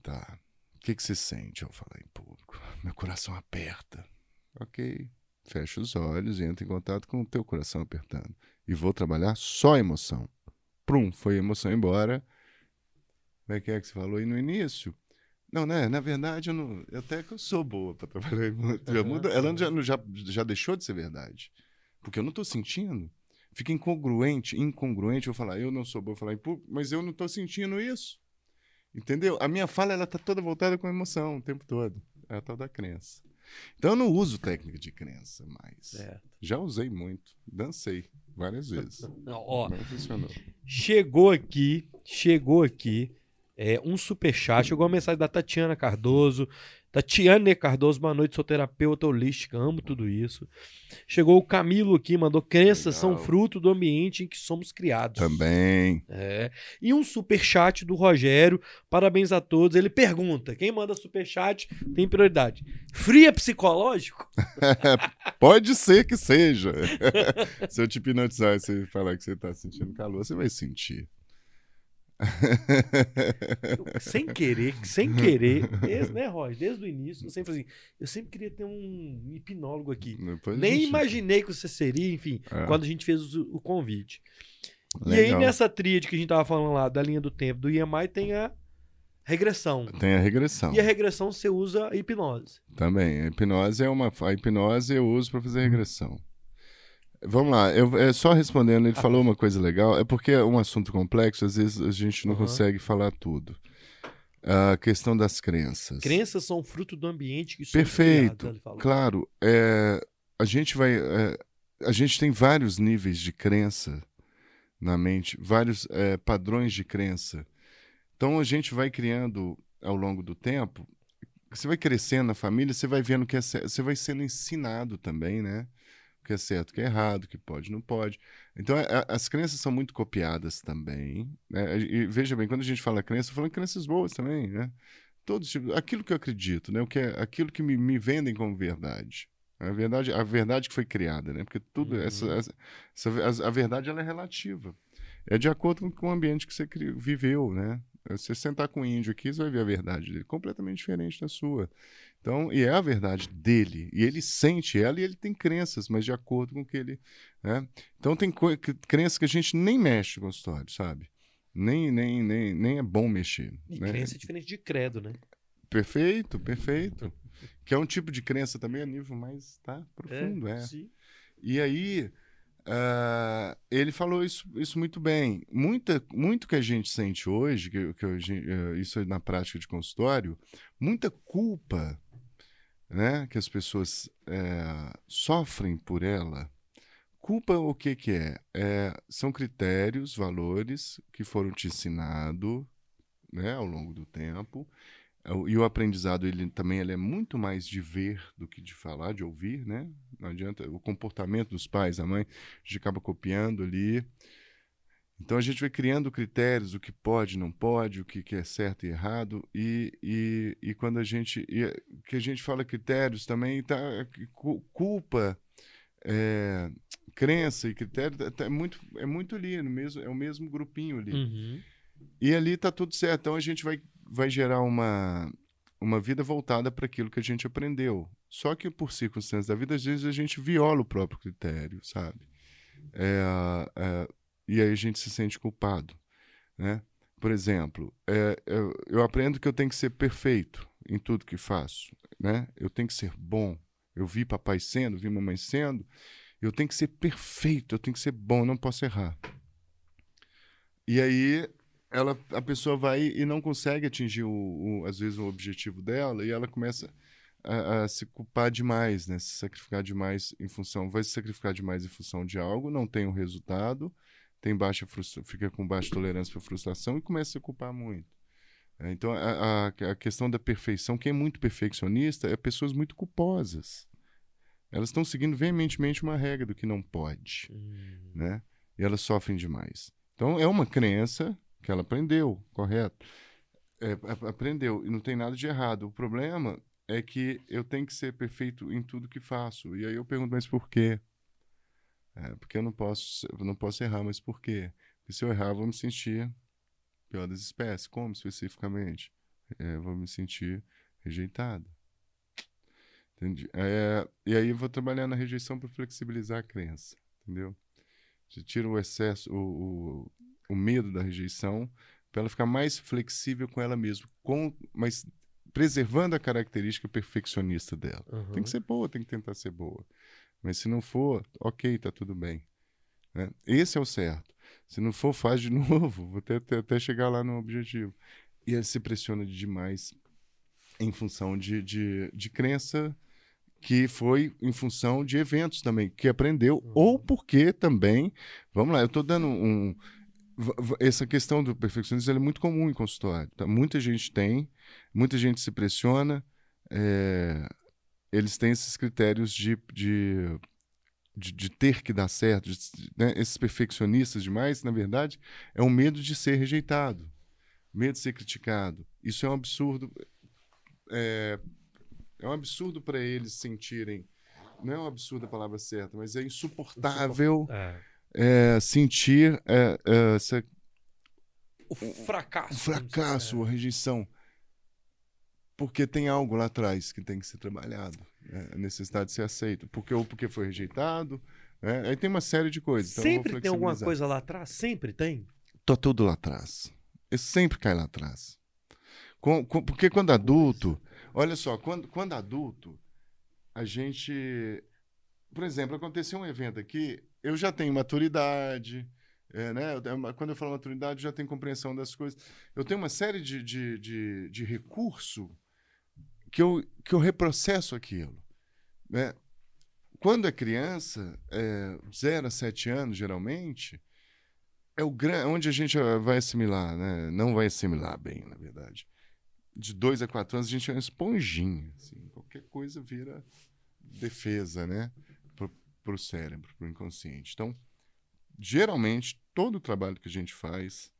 Tá. O que, que você sente ao falar em público? Meu coração aperta. Ok. Fecha os olhos e entra em contato com o teu coração apertando. E vou trabalhar só emoção. Prum, foi a emoção embora. Como é que é que você falou aí no início? Não, né? Na verdade, eu, não, eu até que eu sou boa para trabalhar já muda, Ela já, já, já deixou de ser verdade. Porque eu não estou sentindo. Fica incongruente, incongruente eu falar, eu não sou boa falar em público, mas eu não estou sentindo isso. Entendeu? A minha fala ela tá toda voltada com emoção o tempo todo. É a tal da crença. Então eu não uso técnica de crença mais. Certo. Já usei muito. Dancei várias vezes. Não, ó, funcionou. chegou aqui, chegou aqui é, um superchat, chegou uma mensagem da Tatiana Cardoso. Tatiane Cardoso, boa noite, sou terapeuta holística, amo tudo isso. Chegou o Camilo aqui, mandou crenças são fruto do ambiente em que somos criados. Também. É. E um superchat do Rogério, parabéns a todos. Ele pergunta: quem manda superchat tem prioridade. Fria psicológico? Pode ser que seja. Se eu te hipnotizar e você falar que você está sentindo calor, você vai sentir. Eu, sem querer, sem querer, desde, né, Roger? Desde o início, eu sempre assim, eu sempre queria ter um hipnólogo aqui. Depois Nem gente- imaginei que você seria, enfim, É. quando a gente fez o, o convite. E aí, Legal. nessa tríade que a gente tava falando lá, da linha do tempo do IMI, tem a regressão. Tem a regressão. E a regressão você usa a hipnose. Também. A hipnose é uma. A hipnose eu uso para fazer regressão. Vamos lá, eu, é, só respondendo, ele falou uma coisa legal, é porque é um assunto complexo, às vezes a gente não Aham. consegue falar tudo. A questão das crenças. Crenças são fruto do ambiente que Perfeito. falou. Claro, é, a gente vai. é, a gente tem vários níveis de crença na mente, vários é, padrões de crença Então a gente vai criando ao longo do tempo, você vai crescendo na família, você vai vendo que é você vai sendo ensinado também, né? O que é certo, o que é errado, o que pode, não pode. Então a, a, as crenças são muito copiadas também. Né? E veja bem, quando a gente fala crença, falando crenças boas também, né? Todos tipos, aquilo que eu acredito, né? O que é aquilo que me, me vendem como verdade. A verdade, a verdade que foi criada, né? Porque tudo uhum. essa, essa, essa, a, a verdade ela é relativa. É de acordo com o ambiente que você viveu, né? Você sentar com um índio aqui, você vai ver a verdade dele, completamente diferente da sua. Então, e é a verdade dele, e ele sente ela e ele tem crenças, mas de acordo com o que ele. Né? Então, tem crenças que a gente nem mexe com história, sabe? Nem, nem, nem, nem é bom mexer. E né? crença é diferente de credo, né? Perfeito, perfeito. que é um tipo de crença também a nível mais tá, profundo. É, é. Sim. E aí, Uh, ele falou isso, isso muito bem. Muita, muito que a gente sente hoje, que, que uh, isso é na prática de consultório, muita culpa né, que as pessoas uh, sofrem por ela. Culpa o que, que é? é? São critérios, valores que foram te ensinados né, ao longo do tempo é e o aprendizado ele também ele é muito mais de ver do que de falar, de ouvir, né? Não adianta o comportamento dos pais, a mãe, a gente acaba copiando ali. Então a gente vai criando critérios, o que pode, não pode, o que, é certo e errado, e, e, e quando a gente e, que a gente fala critérios também tá culpa, é, crença e critério tá, é muito é muito ali no mesmo é o mesmo grupinho ali. Uhum. E ali tá tudo certo. Então a gente vai vai gerar uma, uma vida voltada para aquilo que a gente aprendeu. Só que por circunstâncias da vida, às vezes a gente viola o próprio critério, sabe? É, é, e aí a gente se sente culpado, né? Por exemplo, é, eu, eu aprendo que eu tenho que ser perfeito em tudo que faço, né? Eu tenho que ser bom. Eu vi papai sendo, vi mamãe sendo. Eu tenho que ser perfeito, eu tenho que ser bom, não posso errar. E aí ela, a pessoa vai e não consegue atingir, o, o, às vezes, o objetivo dela e ela começa a, a, se culpar demais, né? Se sacrificar demais em função, vai se sacrificar demais em função de algo, não tem o um resultado, tem baixa fica com baixa tolerância para frustração e começa a se culpar muito. É, então, a, a, a, questão da perfeição, quem é muito perfeccionista é pessoas muito culposas. Elas estão seguindo veementemente uma regra do que não pode, hum. né? E elas sofrem demais. Então, é uma crença que ela aprendeu, correto? É, aprendeu, e não tem nada de errado. O problema é que eu tenho que ser perfeito em tudo que faço. E aí eu pergunto, mas por quê? É, porque eu não posso, eu não posso errar, mas por quê? Porque se eu errar, eu vou me sentir pior das espécies. Como especificamente? É, vou me sentir rejeitado. Entendi. É, e aí eu vou trabalhar na rejeição para flexibilizar a crença, entendeu? Você tira o excesso, o, o o medo da rejeição, para ela ficar mais flexível com ela mesma, com, mas preservando a característica perfeccionista dela. Uhum. Tem que ser boa, tem que tentar ser boa. Mas se não for, ok, tá tudo bem. Né? Esse é o certo. Se não for, faz de novo, vou até, até, até chegar lá no objetivo. E ele se pressiona demais em função de, de, de crença que foi em função de eventos também, que aprendeu, uhum. ou porque também, vamos lá, eu estou dando um, essa questão do perfeccionismo é muito comum em consultório. Tá? Muita gente tem, muita gente se pressiona, é, eles têm esses critérios de, de, de, de ter que dar certo. De, né? Esses perfeccionistas demais, na verdade, é um medo de ser rejeitado, medo de ser criticado. Isso é um absurdo. É, é um absurdo para eles sentirem. Não é um absurdo a palavra certa, mas é insuportável. É é, sentir é, é, essa, o fracasso. O fracasso, a rejeição. Porque tem algo lá atrás que tem que ser trabalhado. Né? A necessidade de ser aceito. Porque, ou porque foi rejeitado. Né? Aí tem uma série de coisas. Então sempre tem alguma coisa lá atrás? Sempre tem? Tá tudo lá atrás. Ele sempre cai lá atrás. Com, com, porque quando adulto. Olha só, quando, quando adulto, a gente. Por exemplo, aconteceu um evento aqui, eu já tenho maturidade, é, né? Quando eu falo maturidade, eu já tenho compreensão das coisas. Eu tenho uma série de, de, de, de recurso que eu, que eu reprocesso aquilo. Né? Quando é criança, é, 0 a 7 anos, geralmente, é o gran... onde a gente vai assimilar, né? Não vai assimilar bem, na verdade. De dois a quatro anos a gente é uma esponjinha. Assim. Qualquer coisa vira defesa, né? Para o cérebro, para o inconsciente. Então, geralmente, todo o trabalho que a gente faz,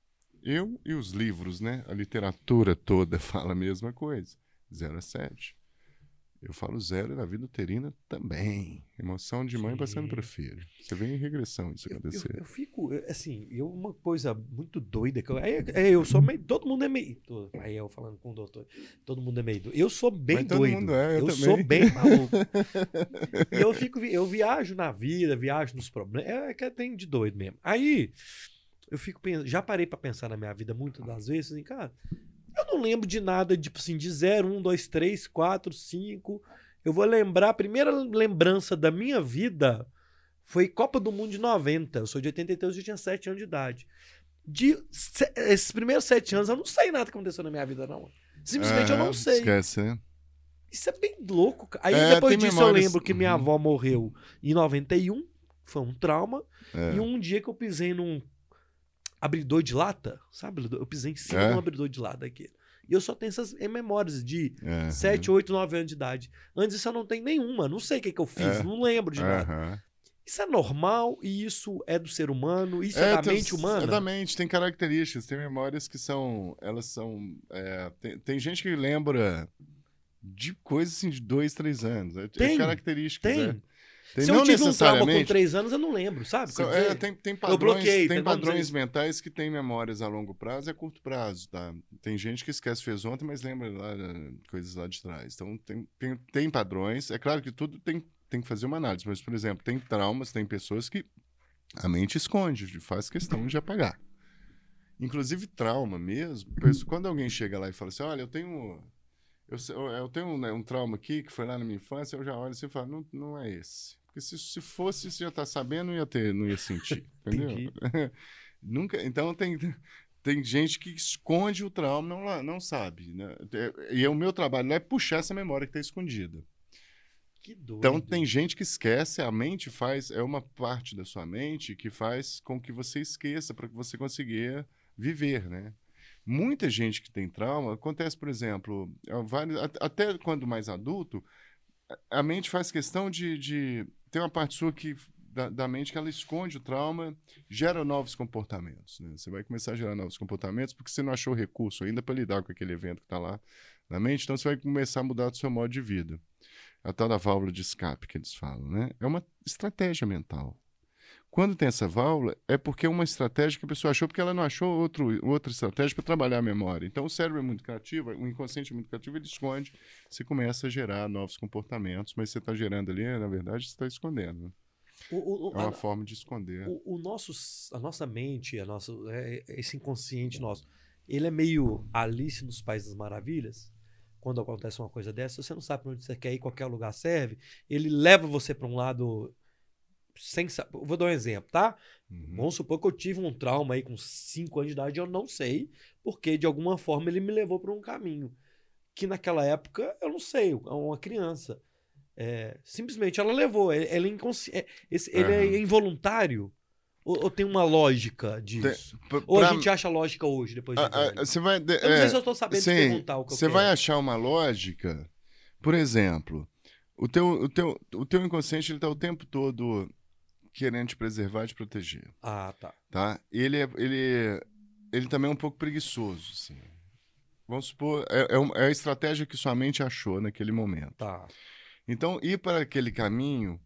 eu e os livros, né? A literatura toda fala a mesma coisa. 0 a 7. Eu falo zero na vida uterina também. Emoção de mãe Sim. passando para filho. Você vê em regressão isso eu, acontecer. Eu, eu, fico, assim, eu, uma coisa muito doida que eu, é, é, eu sou meio. Todo mundo é meio. Aí eu falando com o doutor. Todo mundo é meio. Eu sou bem Mas doido. É, eu, eu sou bem maluco. e eu fico, eu viajo na vida, viajo nos problemas. É, é que tem de doido mesmo. Aí eu fico pensando, já parei para pensar na minha vida muitas das vezes, assim, cara, eu não lembro de nada, tipo assim, de 0, 1, 2, 3, 4, 5. Eu vou lembrar, a primeira lembrança da minha vida foi Copa do Mundo de 90. Eu sou de 83, eu tinha 7 anos de idade. De esses primeiros 7 anos, eu não sei nada que aconteceu na minha vida, não. Simplesmente é, eu não sei. Esquece, né? Isso é bem louco. Aí é, depois disso memórias... eu lembro que minha uhum. avó morreu em 91. Foi um trauma. É. E um dia que eu pisei num abridor de lata, sabe? Eu pisei em cima é. de um abridor de lata aqui. E eu só tenho essas memórias de uhum. 7, 8, 9 anos de idade. Antes disso eu não tenho nenhuma. Não sei o que, que eu fiz, é. não lembro de nada. Isso é normal e isso é do ser humano, isso é, é da tem, mente humana. É da mente, tem características, tem memórias que são. Elas são. É, tem, tem, gente que lembra de coisas assim de dois, três anos. É, é tem, características. Tem. Tem, Se eu tive um trauma com três anos, eu não lembro, sabe? É, tem, tem padrões, bloqueei, tem padrões mentais que têm memórias a longo prazo e a curto prazo, tá? Tem gente que esquece fez ontem, mas lembra lá, coisas lá de trás. Então, tem, tem, tem padrões. É claro que tudo tem, tem que fazer uma análise, mas, por exemplo, tem traumas, tem pessoas que a mente esconde, faz questão de apagar. Inclusive, trauma mesmo. Quando alguém chega lá e fala assim: olha, eu tenho eu, eu tenho um, né, um, trauma aqui que foi lá na minha infância, eu já olho assim e falo, não, não é esse. Porque se, se fosse, você já tá sabendo, não ia ter, não ia sentir. entendeu? Nunca. Então tem, tem gente que esconde o trauma, não, não sabe. Né? E o meu trabalho lá é puxar essa memória que está escondida. Que doido. Então tem gente que esquece, a mente faz, é uma parte da sua mente que faz com que você esqueça para que você consiga viver, né? Muita gente que tem trauma, acontece, por exemplo, até quando mais adulto, a mente faz questão de, de tem uma parte sua que da, da, mente que ela esconde o trauma, gera novos comportamentos. Né? Você vai começar a gerar novos comportamentos porque você não achou recurso ainda para lidar com aquele evento que está lá na mente, então você vai começar a mudar o seu modo de vida. A tal da válvula de escape que eles falam, né? É uma estratégia mental. Quando tem essa válvula, é porque é uma estratégia que a pessoa achou porque ela não achou outro, outra estratégia para trabalhar a memória. Então, o cérebro é muito criativo, o inconsciente é muito criativo, ele esconde, você começa a gerar novos comportamentos, mas você está gerando ali, na verdade, você está escondendo. Né? O, o, é uma a, forma de esconder. O, o, nosso, a nossa mente, a nossa, é, esse inconsciente nosso, ele é meio Alice nos Países das Maravilhas. Quando acontece uma coisa dessa, você não sabe para onde você quer ir, qualquer lugar serve. Ele leva você para um lado sem Vou dar um exemplo, tá? Uhum. Vamos supor que eu tive um trauma aí com 5 anos de idade, eu não sei, porque de alguma forma ele me levou para um caminho. Que naquela época, eu não sei, uma criança. É, simplesmente ela levou. Ele, ele, é, inconsci... É, esse, uhum. ele é involuntário. Ou, ou, tem uma lógica disso? Tem, ou a gente acha lógica hoje, depois de. A, a, você vai, de, eu não sei se eu estou sabendo sim, perguntar o que Você vai achar uma lógica. Por exemplo, o teu, o teu, o teu inconsciente ele está o tempo todo querendo te preservar e te proteger. Ah, tá. Tá? Ele, é, ele, ele também é um pouco preguiçoso, assim. Vamos supor, é, é, é a estratégia que sua mente achou naquele momento. Tá. Então, ir para aquele caminho,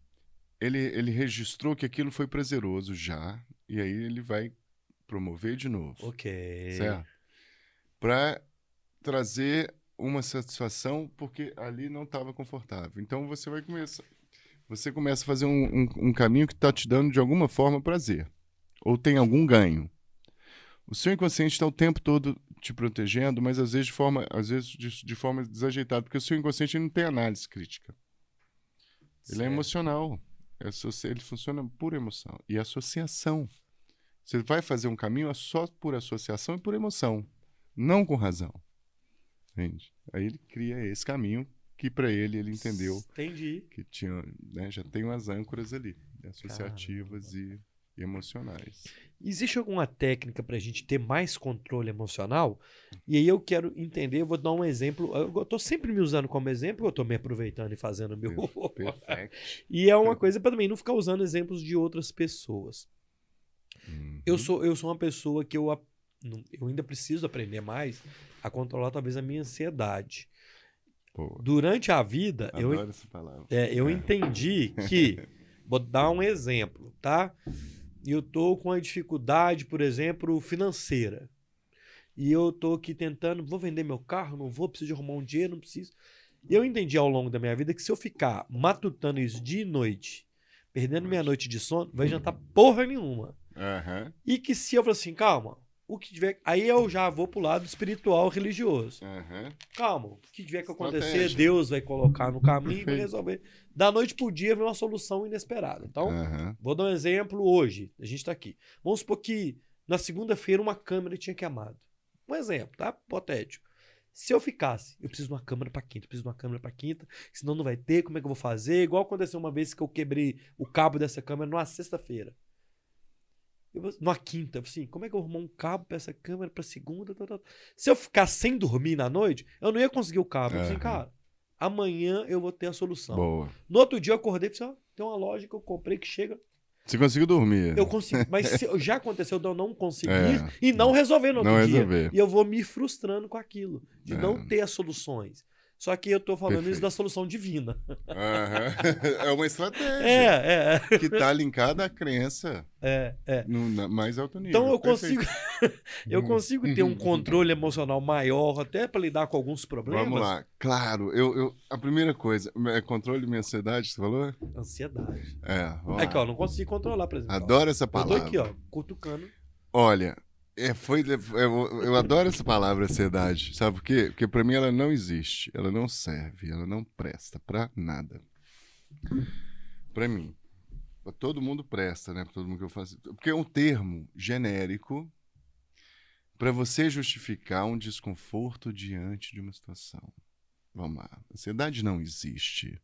ele, ele registrou que aquilo foi prazeroso já, e aí ele vai promover de novo. Ok. Certo? Para trazer uma satisfação, porque ali não estava confortável. Então, você vai começar você começa a fazer um, um, um caminho que está te dando de alguma forma prazer, ou tem algum ganho. O seu inconsciente está o tempo todo te protegendo, mas às vezes de forma, às vezes de, de forma desajeitada, porque o seu inconsciente não tem análise crítica. Ele é emocional. É, ele funciona por emoção. E associação. Você vai fazer um caminho só por associação e por emoção, não com razão. Entende? Aí ele cria esse caminho que para ele ele entendeu Entendi. que tinha, né, já tem umas âncoras ali, associativas e, e, emocionais. Existe alguma técnica para a gente ter mais controle emocional? E aí eu quero entender, eu vou dar um exemplo. Eu estou sempre me usando como exemplo, eu estou me aproveitando e fazendo o meu. Perfeito. e é uma coisa para também não ficar usando exemplos de outras pessoas. Uhum. Eu sou, eu sou uma pessoa que eu, eu ainda preciso aprender mais a controlar talvez a minha ansiedade. Pô, Durante a vida, eu, é, eu entendi que. Vou dar um exemplo, tá? Eu tô com uma dificuldade, por exemplo, financeira. E eu tô aqui tentando, vou vender meu carro, não vou, preciso de arrumar um dinheiro, não preciso. E eu entendi ao longo da minha vida que se eu ficar matutando isso dia e noite, perdendo minha noite de sono, vai adiantar porra nenhuma. Aham, E que se eu falar assim, calma, o que tiver. Aí eu já vou pro lado espiritual religioso. aham. Calma, o que tiver que acontecer. Deus vai colocar no caminho e vai resolver. Da noite pro dia vem uma solução inesperada. Então, aham. vou dar um exemplo hoje. A gente tá aqui. Vamos supor que na segunda-feira uma câmera tinha queimado. Um exemplo, tá? Hipotético. Se eu ficasse, eu preciso de uma câmera pra quinta, eu preciso de uma câmera pra quinta, senão não vai ter, como é que eu vou fazer? Igual aconteceu uma vez que eu quebrei o cabo dessa câmera numa sexta-feira. Eu Numa quinta, assim, como é que eu vou arrumar um cabo pra essa câmera pra segunda? tal, tal. Se eu ficar sem dormir na noite, eu não ia conseguir o cabo. Eu falei assim, cara, amanhã eu vou ter a solução. Boa. No outro dia eu acordei e falei assim, ó, tem uma loja que eu comprei que chega. Você conseguiu dormir? Eu consigo. Mas se- já aconteceu de eu não conseguir É. e não resolver no outro Não dia. resolver. E eu vou me frustrando com aquilo. De É. não ter as soluções. Só que eu tô falando isso Perfeito. da solução divina. Aham. É uma estratégia É, é, que está linkada à crença é, é. no na- mais alto nível. Então eu Perfeito. consigo, eu consigo ter um controle emocional maior até para lidar com alguns problemas. Vamos lá. Claro, eu, eu, a primeira coisa, é controle de minha ansiedade, você falou? Ansiedade. É. Aqui, ó, não consigo controlar, por exemplo. ó. Adoro essa Eu tô palavra. aqui, ó, cutucando. Olha, é, foi, eu, eu adoro essa palavra ansiedade. Sabe por quê? Porque pra mim ela não existe, ela não serve, ela não presta pra nada. Pra mim. Pra todo mundo presta, né? Pra todo mundo que eu faço. Porque é um termo genérico pra você justificar um desconforto diante de uma situação. Vamos lá. Ansiedade não existe.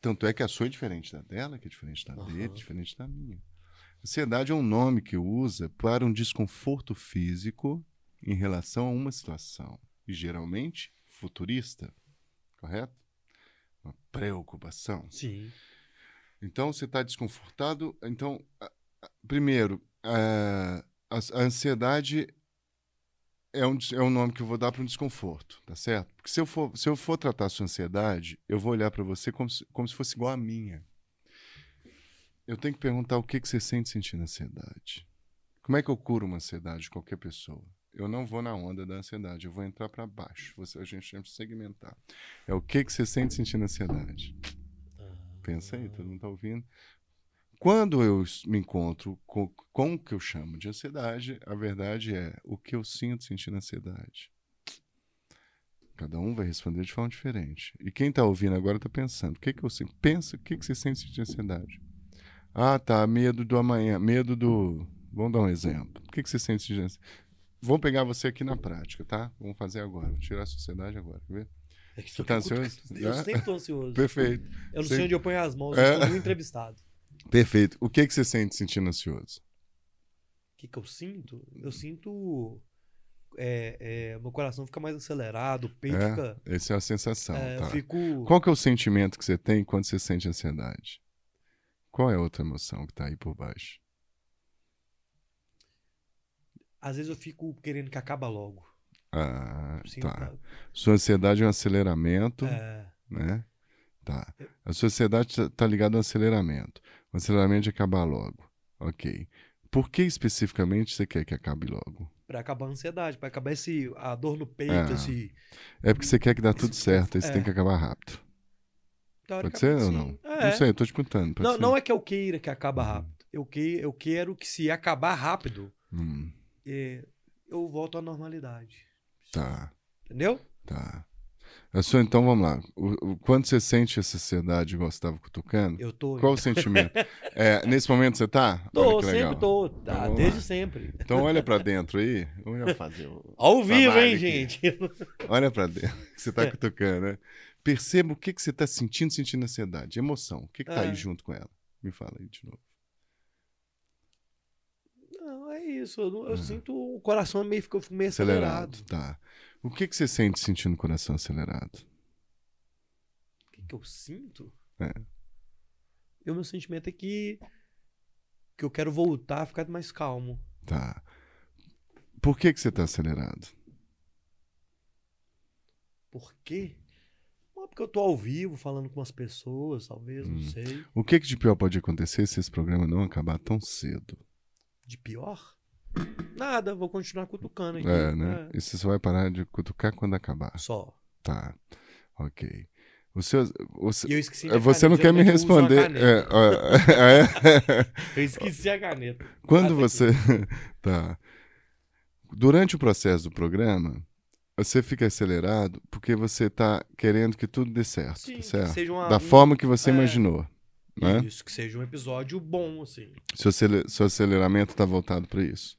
Tanto é que a sua é diferente da dela, que é diferente da dele, Aham. diferente da minha. Ansiedade é um nome que usa para um desconforto físico em relação a uma situação. E geralmente futurista. Correto? Uma preocupação. Sim. Então você está desconfortado. Então, primeiro, a, a- a ansiedade é um, é um nome que eu vou dar para um desconforto, tá certo? Porque se eu for, se eu for tratar a sua ansiedade, eu vou olhar para você como se, como se fosse igual a minha. Eu tenho que perguntar o que, que você sente sentindo ansiedade. Como é que eu curo uma ansiedade de qualquer pessoa? Eu não vou na onda da ansiedade, eu vou entrar para baixo. Você, a gente tem que segmentar. É o que, que você sente sentindo ansiedade. Pensa aí, todo mundo tá ouvindo. Quando eu me encontro com, com o que eu chamo de ansiedade, a verdade é o que eu sinto sentindo ansiedade. Cada um vai responder de forma diferente. E quem está ouvindo agora está pensando: o que, que eu sinto? Pensa o que, que você sente sentindo ansiedade. Ah, tá, medo do amanhã, medo do. Vamos dar um exemplo. O que, que você sente ansiedade? Vamos pegar você aqui na prática, tá? Vamos fazer agora. Vou tirar a sociedade agora, quer ver? É que Você tá ansioso? Eu Já? sempre tô ansioso. Perfeito. Eu não sei onde eu ponho as mãos, É. eu tô entrevistado. Perfeito. O que, que você sente sentindo ansioso? O que, que eu sinto? Eu sinto. é, é, meu coração fica mais acelerado, o peito É? fica. Essa é a sensação. é, tá. Fico. Qual que é o sentimento que você tem quando você sente ansiedade? Qual é a outra emoção que tá aí por baixo? Às vezes eu fico querendo que acaba logo. Ah, Sim, tá. Sua ansiedade é um aceleramento, É, né? Tá. A sua ansiedade tá- ligada ao aceleramento. O aceleramento de acabar logo. Ok. Por que especificamente você quer que acabe logo? pra acabar a ansiedade, pra acabar esse, a dor no peito, É. esse. É porque você quer que dá tudo certo, aí você é. tem que acabar rápido. Pode ser ou não? É. Não sei, eu tô te perguntando. Não, ser. não é que eu queira que acabe Uhum. rápido. Eu, que, eu quero que se acabar rápido, Hum, é, eu volto à normalidade. tá. Entendeu? Tá. A sua, então vamos lá. O, o- quando você sente essa ansiedade, igual você estava cutucando, Eu tô. qual o sentimento? É, nesse momento você tá? Tô, sempre tô. Tá, Então desde lá. sempre. Então olha pra dentro aí. Vamos fazer o... Ao vivo, hein, aqui. gente? Olha pra dentro. que Você tá É. cutucando, né? Perceba o que, que você tá sentindo, sentindo ansiedade. Emoção. O que, que tá É. aí junto com ela? Me fala aí de novo. Não, é isso. Eu, eu Ah. sinto o coração meio, meio acelerado. Acelerado, tá. O que, que você sente sentindo o coração acelerado? O que, que eu sinto? É. E o meu sentimento é que, que eu quero voltar a ficar mais calmo. Tá. Por que, que você tá acelerado? Por quê? Não, porque eu tô ao vivo falando com as pessoas, talvez, não Hum. sei. O que, que de pior pode acontecer se esse programa não acabar tão cedo? De pior? Nada, vou continuar cutucando aqui. É, né? E você só vai parar de cutucar quando acabar. É, só. Tá. Ok. O seu, o seu- eu esqueci É, Você não quer me responder. É, é. Eu esqueci a caneta. Quando tá você. Tá. Durante o processo do programa, você fica acelerado porque você tá querendo que tudo dê certo. Sim, tá que certo? seja uma, Da um- forma que você é. imaginou. Né? Isso, que seja um episódio bom, assim. Seu, seu aceleramento está voltado para isso.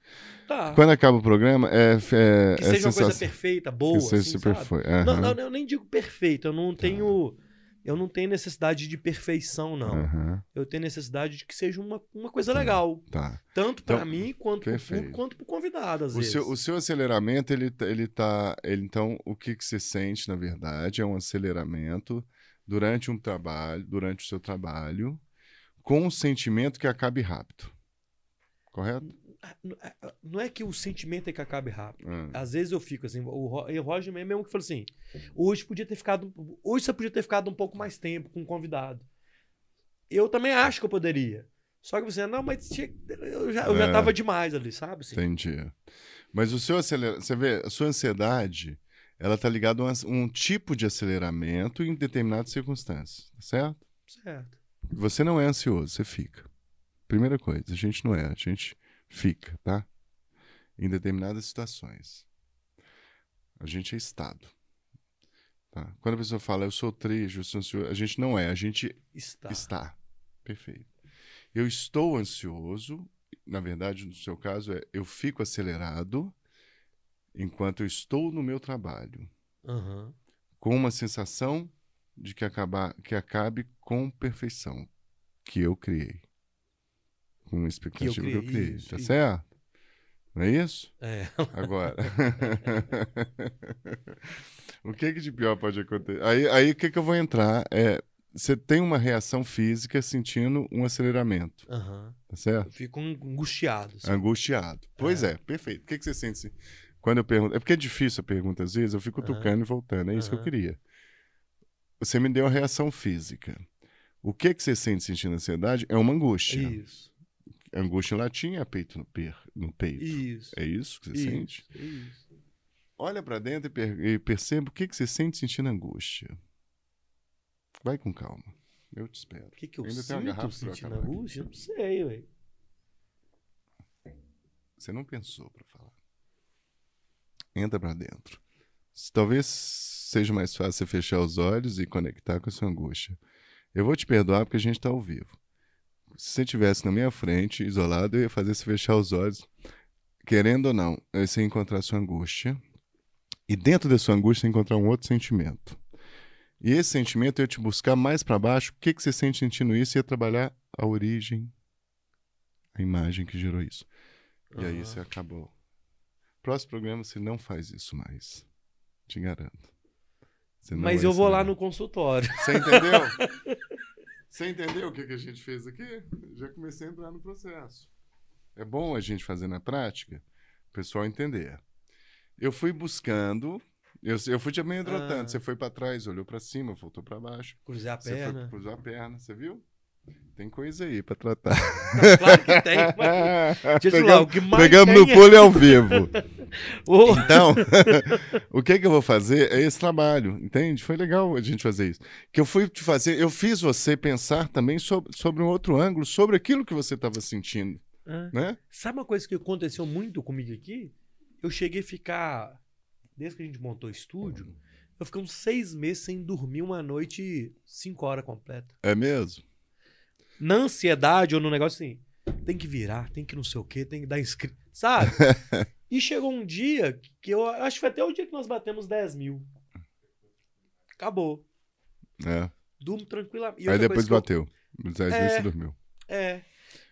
Tá. Quando acaba o programa, é. é que é seja uma coisa perfeita, boa, que seja assim, super sabe? foi. Não, Aham, não, eu nem digo perfeito, eu não tenho... Eu não tenho necessidade de perfeição, não. aham, Eu tenho necessidade de que seja uma, uma coisa Tá. legal. tá. Tanto pra Então, mim, quanto quanto pro convidado, às O vezes. seu, o seu aceleramento, ele, tá- ele tá. Ele, então, o que, que você sente, na verdade, é um aceleramento durante um trabalho, durante o seu trabalho, com um sentimento que acabe rápido. Correto? Não é que o sentimento é que acabe rápido. Ah, Às vezes eu fico assim, o Ro- o Roger mesmo, mesmo que falou assim, hoje podia ter ficado, hoje você podia ter ficado um pouco mais tempo com o convidado. Eu também acho que eu poderia. Só que você, não, mas tinha- eu já, eu já É. tava demais ali, sabe? Assim, entendi. Mas o seu aceleramento. Você vê, a sua ansiedade, ela tá ligada a um, um tipo de aceleramento em determinadas circunstâncias, tá certo? certo. Você não é ansioso, você fica. Primeira coisa, a gente não é, a gente fica, tá? Em determinadas situações. A gente é estado. Tá? Quando a pessoa fala, eu sou triste, eu sou ansioso, a gente não é, a gente Está. está. Perfeito. Eu estou ansioso, na verdade, no seu caso, é eu fico acelerado enquanto eu estou no meu trabalho Aham. com uma sensação de que, acabar, que acabe com perfeição que eu criei. Com uma expectativa que eu criei, criei. isso, tá isso. certo? Não é isso? É. Agora. o que, que de pior pode acontecer? Aí, aí o que, que eu vou entrar? É, você tem uma reação física sentindo um aceleramento, Aham. tá certo? Eu fico angustiado. assim. Angustiado. Pois é, perfeito. O que, que você sente? assim? Quando eu pergunto. É porque é difícil a pergunta, às vezes, eu fico tocando e voltando. É isso que eu queria. Você me deu a reação física. O que, que você sente sentindo ansiedade é uma angústia. Isso. Angústia em latim é peito no, per, no peito. Isso. É isso que você isso, sente? Isso. Olha pra dentro e, per- e perceba o que, que você sente sentindo angústia. Vai com calma. Eu te espero. O que, que eu Ainda tem uma sinto garrafa sentindo acabar aqui. angústia? Não sei, ué. Você não pensou pra falar. Entra pra dentro. Talvez seja mais fácil você fechar os olhos e conectar com a sua angústia. Eu vou te perdoar porque a gente tá ao vivo. Se você estivesse na minha frente, isolado, eu ia fazer você fechar os olhos. Querendo ou não, aí você ia encontrar a sua angústia. E dentro da sua angústia, você ia encontrar um outro sentimento. E esse sentimento ia te buscar mais pra baixo. O que, que você sente sentindo isso? E ia trabalhar a origem, a imagem que gerou isso. E aí Aham. você acabou. Próximo programa você não faz isso mais. Te garanto. Mas eu vou lá no consultório. Você entendeu? você entendeu o que, que a gente fez aqui? Já comecei a entrar no processo. É bom a gente fazer na prática, o pessoal entender. Eu fui buscando, eu, eu fui te amedrontando. Ah. Você foi para trás, olhou para cima, voltou para baixo. Cruzei a Você perna. foi cruzou a perna, você viu? Tem coisa aí para tratar. Não, claro que tem. Mas... Deixa te falar, o que mais Pegamos tem no pulo e ao vivo. Ô, Então, o que, que eu vou fazer é esse trabalho, entende? Foi legal a gente fazer isso. Que eu fui te fazer, eu fiz você pensar também sobre, sobre um outro ângulo, sobre aquilo que você estava sentindo, ah, né? Sabe uma coisa que aconteceu muito comigo aqui? Eu cheguei a ficar, desde que a gente montou o estúdio, eu fiquei uns seis meses sem dormir uma noite, cinco horas completa. É mesmo? Na ansiedade ou no negócio assim, tem que virar, tem que não sei o quê, tem que dar inscrito, sabe? e chegou um dia que eu acho que foi até o dia que nós batemos 10 mil. Acabou. É. Durmo tranquilamente. E Aí depois eu- bateu. Os 10 É. dormiu. É.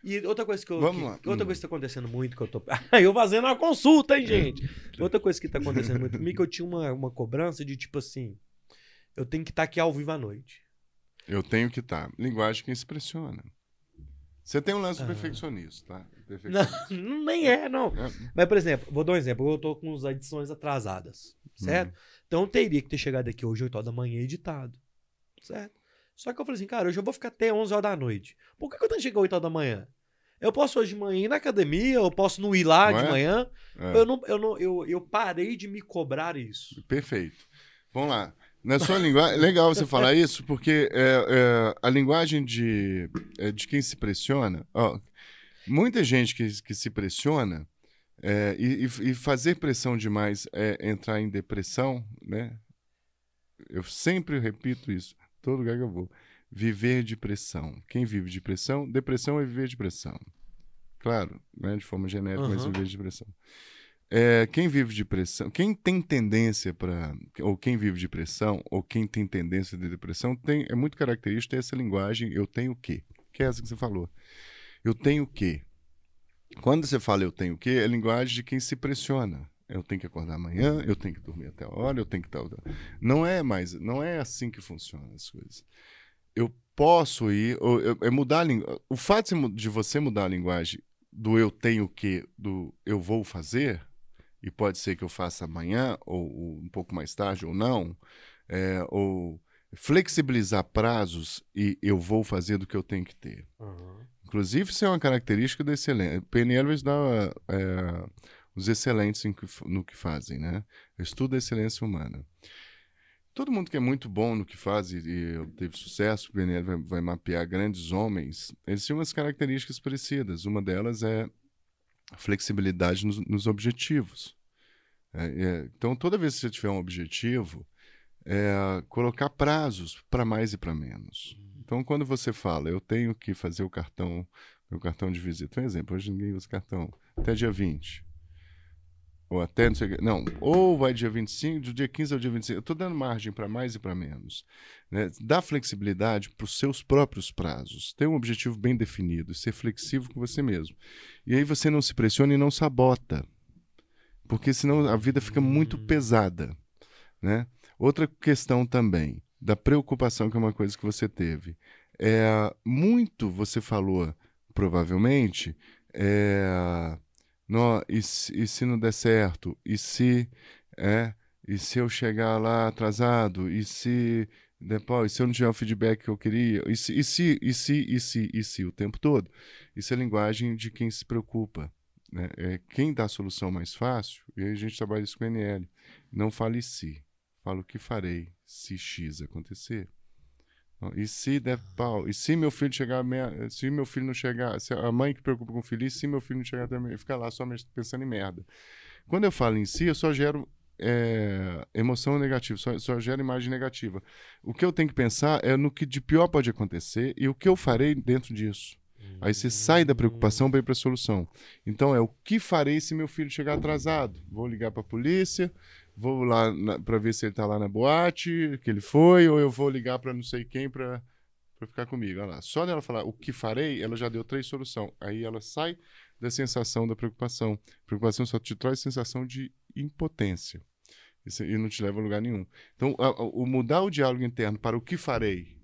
E outra coisa que eu. Vamos que- lá. Outra Hum. coisa que tá acontecendo muito, que eu tô. eu fazendo uma consulta, hein, gente? Outra coisa que tá acontecendo muito comigo, que eu tinha uma, uma cobrança de tipo assim. Eu tenho que estar aqui ao vivo à noite. Eu tenho que estar. Linguagem que expressiona. Você tem um lance Ah. perfeccionista, tá? Não, Perfeccionista. nem é, não. É, Mas, por exemplo, vou dar um exemplo. Eu tô com as edições atrasadas, certo? Então eu teria que ter chegado aqui hoje 8 horas da manhã editado, certo? Só que eu falei assim, cara, hoje eu vou ficar até 11 horas da noite. Por que, que eu tenho que chegar 8 horas da manhã? Eu posso hoje de manhã ir na academia, eu posso não ir lá Não de é? manhã. é. Eu, não, eu, não, eu, eu parei de me cobrar isso. Perfeito. Vamos lá. Na sua linguagem, legal você falar isso, porque é, é, a linguagem de, é, de quem se pressiona, ó, muita gente que, que se pressiona é, e, e- fazer pressão demais é entrar em depressão, né? Eu sempre repito isso, todo lugar que eu vou. Viver de pressão. Quem vive de pressão, depressão é viver de pressão. Claro, né, de forma genérica, mas Aham. viver de pressão. É, quem vive de pressão, quem tem tendência para, ou quem vive de pressão, ou quem tem tendência de depressão, tem, é muito característico ter essa linguagem, eu tenho o quê? Que é essa que você falou. Eu tenho o quê? Quando você fala eu tenho o quê, é linguagem de quem se pressiona. Eu tenho que acordar amanhã, eu tenho que dormir até a hora, eu tenho que tal. Não é mais, não é assim que funcionam as coisas. Eu posso ir, ou, eu- é mudar a linguagem. O fato de você mudar a linguagem do eu tenho o quê, do eu vou fazer, e pode ser que eu faça amanhã, ou, ou um pouco mais tarde, ou não, é, ou flexibilizar prazos e eu vou fazer do que eu tenho que ter. Inclusive, isso é uma característica do excelente. PNL vai estudar é, os excelentes que no que fazem, né? Estuda a excelência humana. Todo mundo que é muito bom no que faz e, e teve sucesso, o PNL vai, vai mapear grandes homens, eles têm umas características parecidas. Uma delas é a flexibilidade nos, nos objetivos. É, é, então, toda vez que você tiver um objetivo, é colocar prazos para mais e para menos. Então, quando você fala, eu tenho que fazer o cartão, meu cartão de visita, um exemplo, hoje ninguém usa cartão, até dia 20. Ou até não sei. Não, ou vai dia 25, do dia 15 ao dia 25. Eu estou dando margem para mais e para menos. Né? Dá flexibilidade para os seus próprios prazos. Ter um objetivo bem definido, ser flexível com você mesmo. E aí você não se pressiona e não sabota. Porque senão a vida fica muito pesada. Né? Outra questão também, da preocupação, que é uma coisa que você teve. É, muito você falou, provavelmente, é, nó, e, e se não der certo? E se, é, e se eu chegar lá atrasado? E se depois, se eu não tiver o feedback que eu queria? E se, e se, e se, e se, e se, o tempo todo? Isso é linguagem de quem se preocupa. Né? É quem dá a solução mais fácil, e aí a gente trabalha isso com NL. Não fale se, fala o que farei se X acontecer. E se der pau? E se meu filho chegar, meia- se meu filho não chegar, se a mãe que preocupa com o filho, e se meu filho não chegar também, fica lá só pensando em merda. Quando eu falo em si, eu só gero é, emoção negativa, só, só gero imagem negativa. O que eu tenho que pensar é no que de pior pode acontecer e o que eu farei dentro disso. Aí você sai da preocupação para ir para a solução. Então é o que farei se meu filho chegar atrasado? Vou ligar para a polícia, vou lá para ver se ele está lá na boate, que ele foi, ou eu vou ligar para não sei quem para ficar comigo. Olha lá. Só dela falar o que farei, ela já deu três soluções. Aí ela sai da sensação da preocupação. Preocupação só te traz sensação de impotência. E não te leva a lugar nenhum. Então, a- a- o mudar o diálogo interno para o que farei,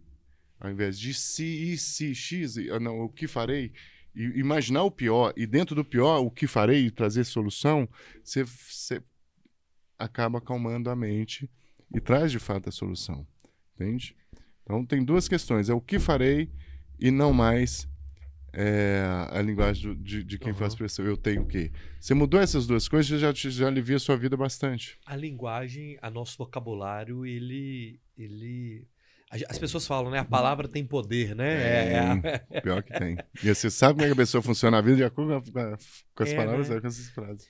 ao invés de se, e se, x, e- ah, não, o que farei, e imaginar o pior, e dentro do pior, o que farei, e trazer solução, você, você acaba acalmando a mente e traz de fato a solução. Entende? Então, tem duas questões: é o que farei e não mais é, a linguagem de, de quem Uhum. faz pressão. Eu tenho o quê? Você mudou essas duas coisas, já, já alivia a sua vida bastante. A linguagem, a nosso vocabulário, ele. ele... As pessoas falam, né? A palavra tem poder, né? É, é Pior que tem. E você sabe como é que a pessoa funciona a vida de acordo com, a- com as É, palavras, né? é, com essas frases.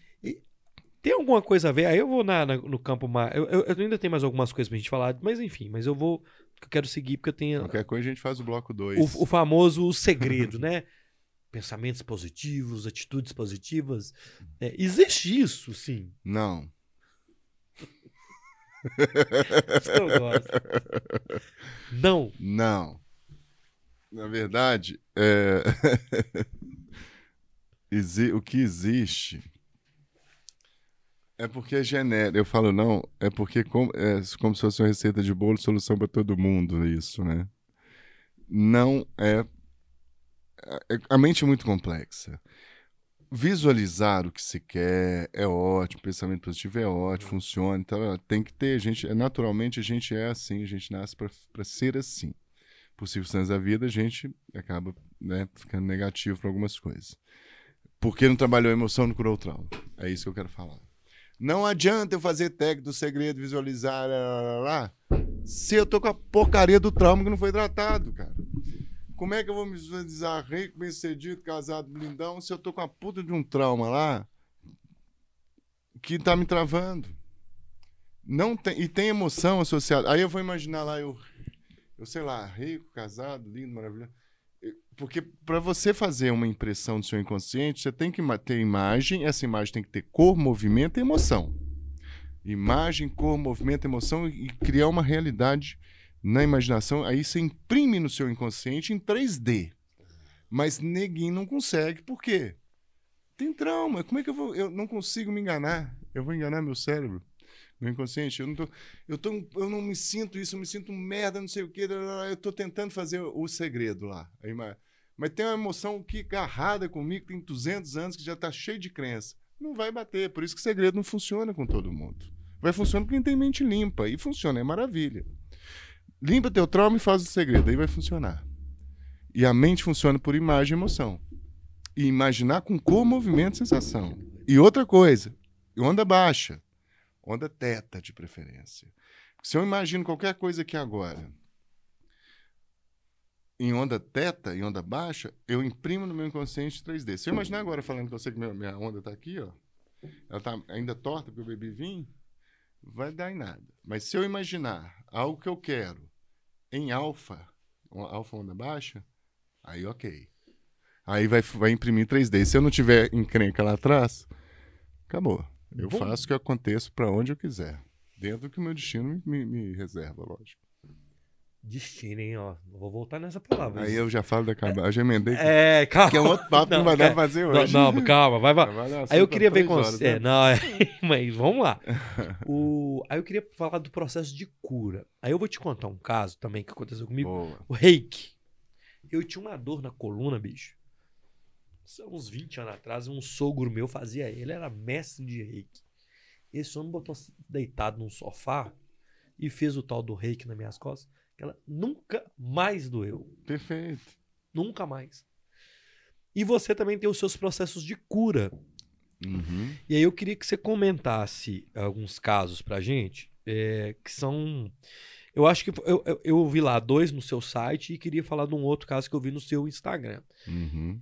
Tem alguma coisa a ver? Aí eu vou na, na- no campo mais. Eu, eu- eu ainda tenho mais algumas coisas pra gente falar, mas enfim, mas eu vou. Eu quero seguir porque eu tenho Qualquer coisa a gente faz o bloco 2. o, o famoso segredo, né? Pensamentos positivos, atitudes positivas. É, existe isso, sim. Não. Gosto. Não. Não. Na verdade, é... o que existe é porque é genérico. Eu falo não, é porque como, é como se fosse uma receita de bolo, solução para todo mundo, isso, né? Não é, é- A mente é muito complexa. Visualizar o que se quer é ótimo, pensamento positivo é ótimo, funciona. Então, tem que ter, gente, é- naturalmente a gente é assim, a gente nasce para ser assim por circunstâncias da vida, a gente acaba né, ficando negativo para algumas coisas. Porque não trabalhou a emoção, não curou o trauma. É isso que eu quero falar. Não adianta eu fazer técnico do segredo, visualizar, lá, lá, lá, se eu tô com a porcaria do trauma que não foi tratado, cara. Como é que eu vou me visualizar rico, bem-sucedido, casado, blindão, se eu tô com a puta de um trauma lá que tá me travando? Não tem, e tem emoção associada. Aí eu vou imaginar lá eu eu sei lá, rico, casado, lindo, maravilhoso. Porque para você fazer uma impressão do seu inconsciente, você tem que ter imagem, essa imagem tem que ter cor, movimento e emoção. Imagem, cor, movimento, emoção e criar uma realidade na imaginação. Aí você imprime no seu inconsciente em 3D. Mas neguinho não consegue. Por quê? Tem trauma. Como é que eu vou. Eu não consigo me enganar. Eu vou enganar meu cérebro, meu inconsciente. Eu não tô, eu, tô, eu não me sinto isso, eu me sinto merda, não sei o quê. Eu tô tentando fazer o segredo lá. Mas, tem uma emoção que agarrada comigo, tem 200 anos, que já tá cheio de crença. Não vai bater. Por isso que o segredo não funciona com todo mundo. Vai funcionar com quem tem mente limpa. E funciona, é maravilha. Limpa teu trauma e faz o segredo. Aí vai funcionar. E a mente funciona por imagem e emoção. E imaginar com cor, movimento sensação. E outra coisa, onda baixa. Onda teta, de preferência. Se eu imagino qualquer coisa aqui agora, em onda teta, em onda baixa, eu imprimo no meu inconsciente 3D. Se eu imaginar agora falando com você que minha, minha onda está aqui, ó, ela está ainda torta porque eu bebi vinho, vai dar em nada. Mas se eu imaginar algo que eu quero em alfa, alfa onda baixa, aí ok. Aí vai, vai imprimir 3D. Se eu não tiver encrenca lá atrás, acabou. Eu Bom. faço o que aconteça para onde eu quiser. Dentro do que o meu destino me, me reserva, lógico. Destino, hein, ó. Vou voltar nessa palavra. Aí eu já falo da cabana. Eu já emendei. que- É, calma. Que é um outro papo que não Não, vai dar pra fazer Não, hoje. não, calma, vai, vai. Aí eu queria ver com horas, você. né? Não, é, mas vamos lá. O, aí eu queria falar do processo de cura. Aí eu vou te contar um caso também que aconteceu comigo. Boa. O reiki. Eu tinha uma dor na coluna, bicho. Uns 20 anos atrás, um sogro meu fazia ele, era mestre de reiki. Esse homem botou deitado num sofá e fez o tal do reiki nas minhas costas, que ela nunca mais doeu. Perfeito. Nunca mais. E você também tem os seus processos de cura. Uhum. E aí eu queria que você comentasse alguns casos pra gente, é, que são. Eu acho que eu, eu, eu vi lá dois no seu site e queria falar de um outro caso que eu vi no seu Instagram. Uhum.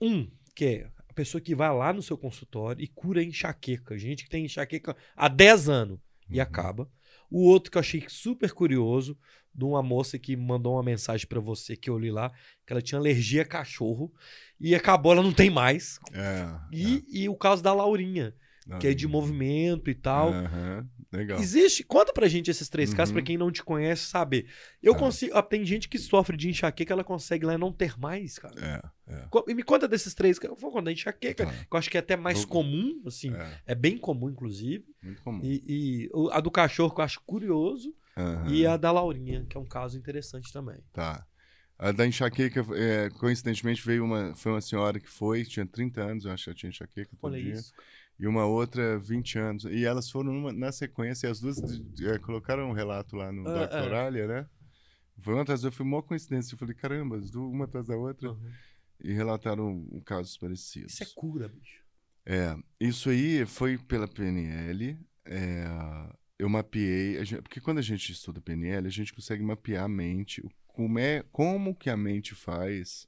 Um, que é a pessoa que vai lá no seu consultório e cura enxaqueca. Gente que tem enxaqueca há 10 anos e Uhum. acaba. O outro que eu achei super curioso, de uma moça que mandou uma mensagem pra você que eu li lá, que ela tinha alergia a cachorro e acabou, ela não tem mais. É. E, e o caso da Laurinha, é. que é de movimento e tal. Aham. Legal. Existe. Conta pra gente esses três casos, Uhum. pra quem não te conhece saber. Eu Tá. consigo. ah, Tem gente que sofre de enxaqueca, ela consegue lá não ter mais, cara. É, é. E me conta desses três. que Eu vou contar enxaqueca, Tá. que eu acho que é até mais Vou- comum, assim. É, É bem comum, inclusive. muito comum. E, e a do cachorro que eu acho curioso. Aham. E a da Laurinha, que é um caso interessante também. Tá. A da enxaqueca, é, coincidentemente, veio uma, foi uma senhora que foi, tinha 30 anos, eu acho que ela tinha enxaqueca todo Olha dia. isso. E uma outra, 20 anos. E elas foram na sequência, e as duas é, colocaram um relato lá no Dr. ah. Oralia, né? Foi uma atrás da outra, foi uma coincidência. Eu falei, caramba, as duas, uma atrás da outra. Uhum. E relataram um, casos parecidos. Isso é cura, bicho. É, isso aí foi pela PNL. é, eu mapeei, gente- porque quando a gente estuda PNL, a gente consegue mapear a mente, como, é, como que a mente faz,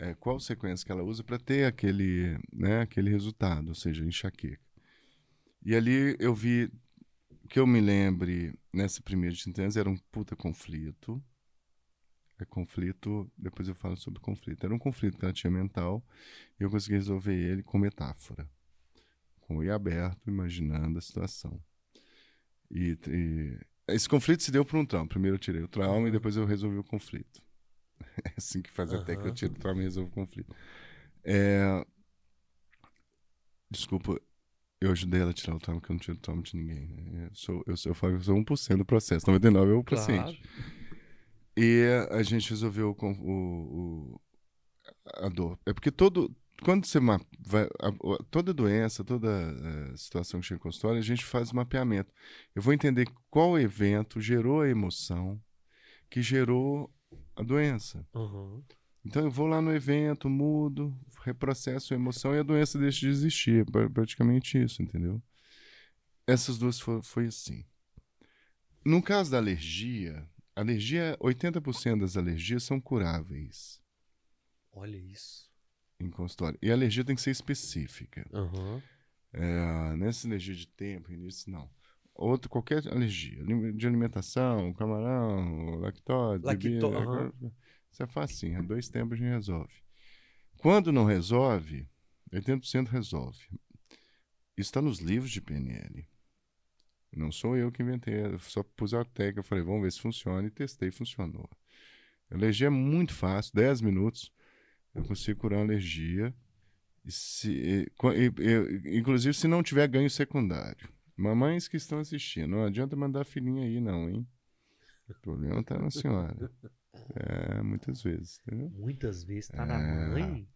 é, qual sequência que ela usa para ter aquele, né, aquele resultado, ou seja, enxaqueca. E ali eu vi, que eu me lembre, nessa primeira de 30 anos, era um puta conflito. É conflito, depois eu falo sobre conflito. Era um conflito que ela tinha mental, e eu consegui resolver ele com metáfora. Com o aberto, imaginando a situação. E, e esse conflito se deu por um trauma. Primeiro eu tirei o trauma e depois eu resolvi o conflito. É assim que faz até que eu tiro o trauma e resolvo o conflito. É, Desculpa, eu ajudei ela a tirar o trauma, que eu não tiro o trauma de ninguém. né? Eu sou, eu sou, eu falo eu sou 1% do processo, 99% é o paciente. E a gente resolveu o, o- a dor. É porque todo. Quando você ma- vai, a- a- toda doença, toda eh, situação que chega em consultório, a gente faz mapeamento. Eu vou entender qual evento gerou a emoção que gerou a doença. Aham. Então eu vou lá no evento, mudo, reprocesso a emoção e a doença deixa de existir. É pra- praticamente isso, entendeu? Essas duas foi, foi assim. No caso da alergia, alergia, 80% das alergias são curáveis Olha isso. em consultório. E a alergia tem que ser específica. Aham. É, nessa alergia de tempo, início, não. Outro, qualquer alergia. De alimentação, camarão, lactose, Lacto- bebida. aham. Isso é facinho. Dois tempos a gente resolve. Quando não resolve, 80% resolve. Isso está nos livros de PNL. Não sou eu que inventei. Eu só pus a técnica. Falei, vamos ver se funciona. E testei, funcionou. Alergia é muito fácil. 10 minutos eu consigo curar uma alergia. E se, e- e- inclusive, se não tiver ganho secundário. Mamães que estão assistindo, não adianta mandar filhinha aí, não, hein? O problema tá na senhora. É, muitas vezes, entendeu? Muitas vezes tá na É. mãe.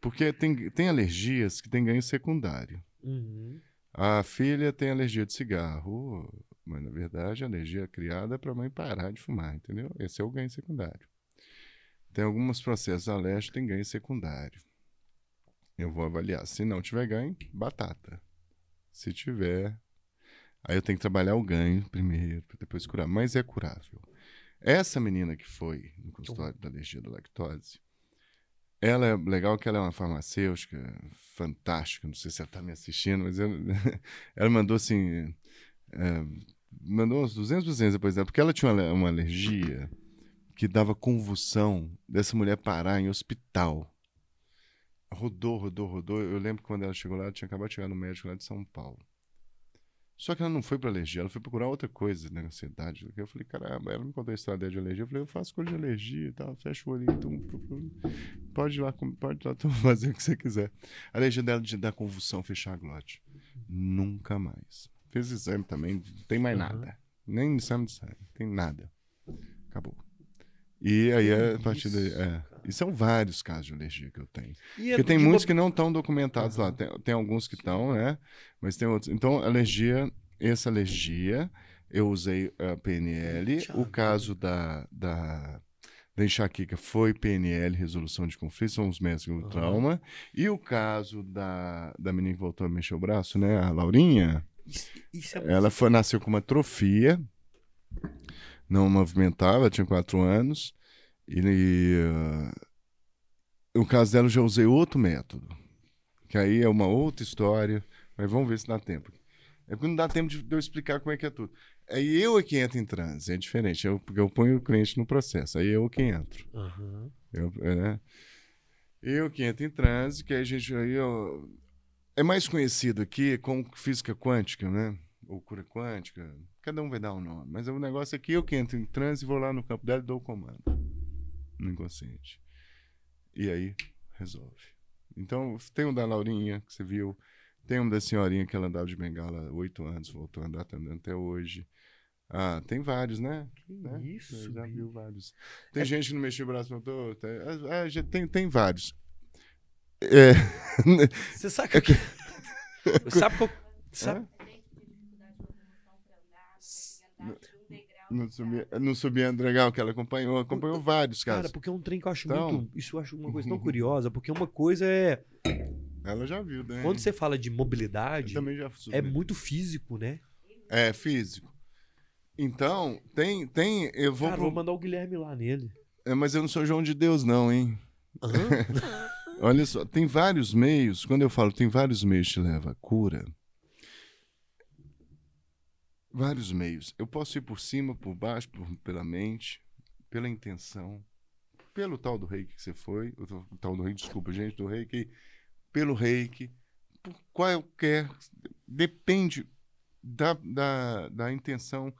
Porque tem, tem alergias que têm ganho secundário. Uhum. A filha tem alergia de cigarro, mas na verdade a alergia é criada para a mãe parar de fumar, entendeu? Esse é o ganho secundário. Tem alguns processos alérgicos que têm ganho secundário. Eu vou avaliar. Se não tiver ganho, batata. Se tiver, aí eu tenho que trabalhar o ganho primeiro, depois curar. Mas é curável. Essa menina que foi no consultório da alergia da lactose, ela é legal que ela é uma farmacêutica fantástica. Não sei se ela está me assistindo, mas eu- ela mandou assim. é, mandou uns 200, 200 depois dela, porque ela tinha uma, uma alergia que dava convulsão dessa mulher parar em hospital. Rodou, rodou, rodou. Eu lembro que quando ela chegou lá, ela tinha acabado de chegar no médico lá de São Paulo. Só que ela não foi para alergia, ela foi procurar outra coisa, né, ansiedade. Eu falei, caramba, ela me contou a história de alergia. Eu falei, eu faço coisa de alergia e tal, fecha o olho, então, pode ir lá, pode ir lá fazer o que você quiser. A alergia dela de dar convulsão, fechar a glote. Nunca mais. Fez exame também, não tem mais nada. Nem exame de sangue, tem nada. Acabou. E aí, a partir daí. É, e são vários casos de alergia que eu tenho. E Porque tem muitos uma- que não estão documentados lá. Aham. Tem, tem alguns que estão, né? Mas tem outros. Então, alergia, essa alergia, eu usei a PNL. Puxa O caso da, da, da enxaqueca foi PNL, resolução de conflito, são os médicos do Aham. trauma. E o caso da, da menina que voltou a mexer o braço, né? A Laurinha, Isso, isso é ela foi, nasceu com uma atrofia, não movimentava, tinha quatro anos. E, ah, no caso dela, eu já usei outro método, que aí é uma outra história, mas vamos ver se dá tempo. É porque não dá tempo de, eu explicar como é que é tudo. Aí eu é que entro em transe, é diferente, eu, porque eu ponho o cliente no processo, aí eu que entro. Aham. Eu, é, né? eu que entro em transe, que aí a gente aí eu- é mais conhecido aqui como física quântica, né? Ou cura quântica. Cada um vai dar um nome. Mas o negócio aqui, eu que entro em transe, vou lá no campo dela e dou o comando. No inconsciente. E aí, resolve. Então, tem um da Laurinha, que você viu. Tem um da senhorinha que ela andava de bengala há oito anos, voltou a andar, tá andando até hoje. Ah, tem vários, né? Né? isso, Eu já viu vários. Tem É- gente que não mexeu o braço no doutor. Tem, tem, tem vários. É, Você sabe que. sabe que eu. Sabe? Não subia, não subia legal que ela acompanhou, acompanhou vários Cara, casos. porque é um trem que eu acho Então- muito. Isso eu acho uma coisa tão curiosa, porque uma coisa é. Ela já viu, né? Quando você fala de mobilidade, é muito físico, né? É físico. Então, tem, tem, eu vou, Cara, vou mandar o Guilherme lá nele. É, mas eu não sou João de Deus não, hein? Olha só, tem vários meios, quando eu falo tem vários meios que te levam à cura. Vários meios. Eu posso ir por cima, por baixo, por- pela mente, pela intenção, pelo tal do reiki que você foi, o tal- do reiki, desculpa, gente, do reiki, pelo reiki, por qualquer. Depende da, da, da intenção.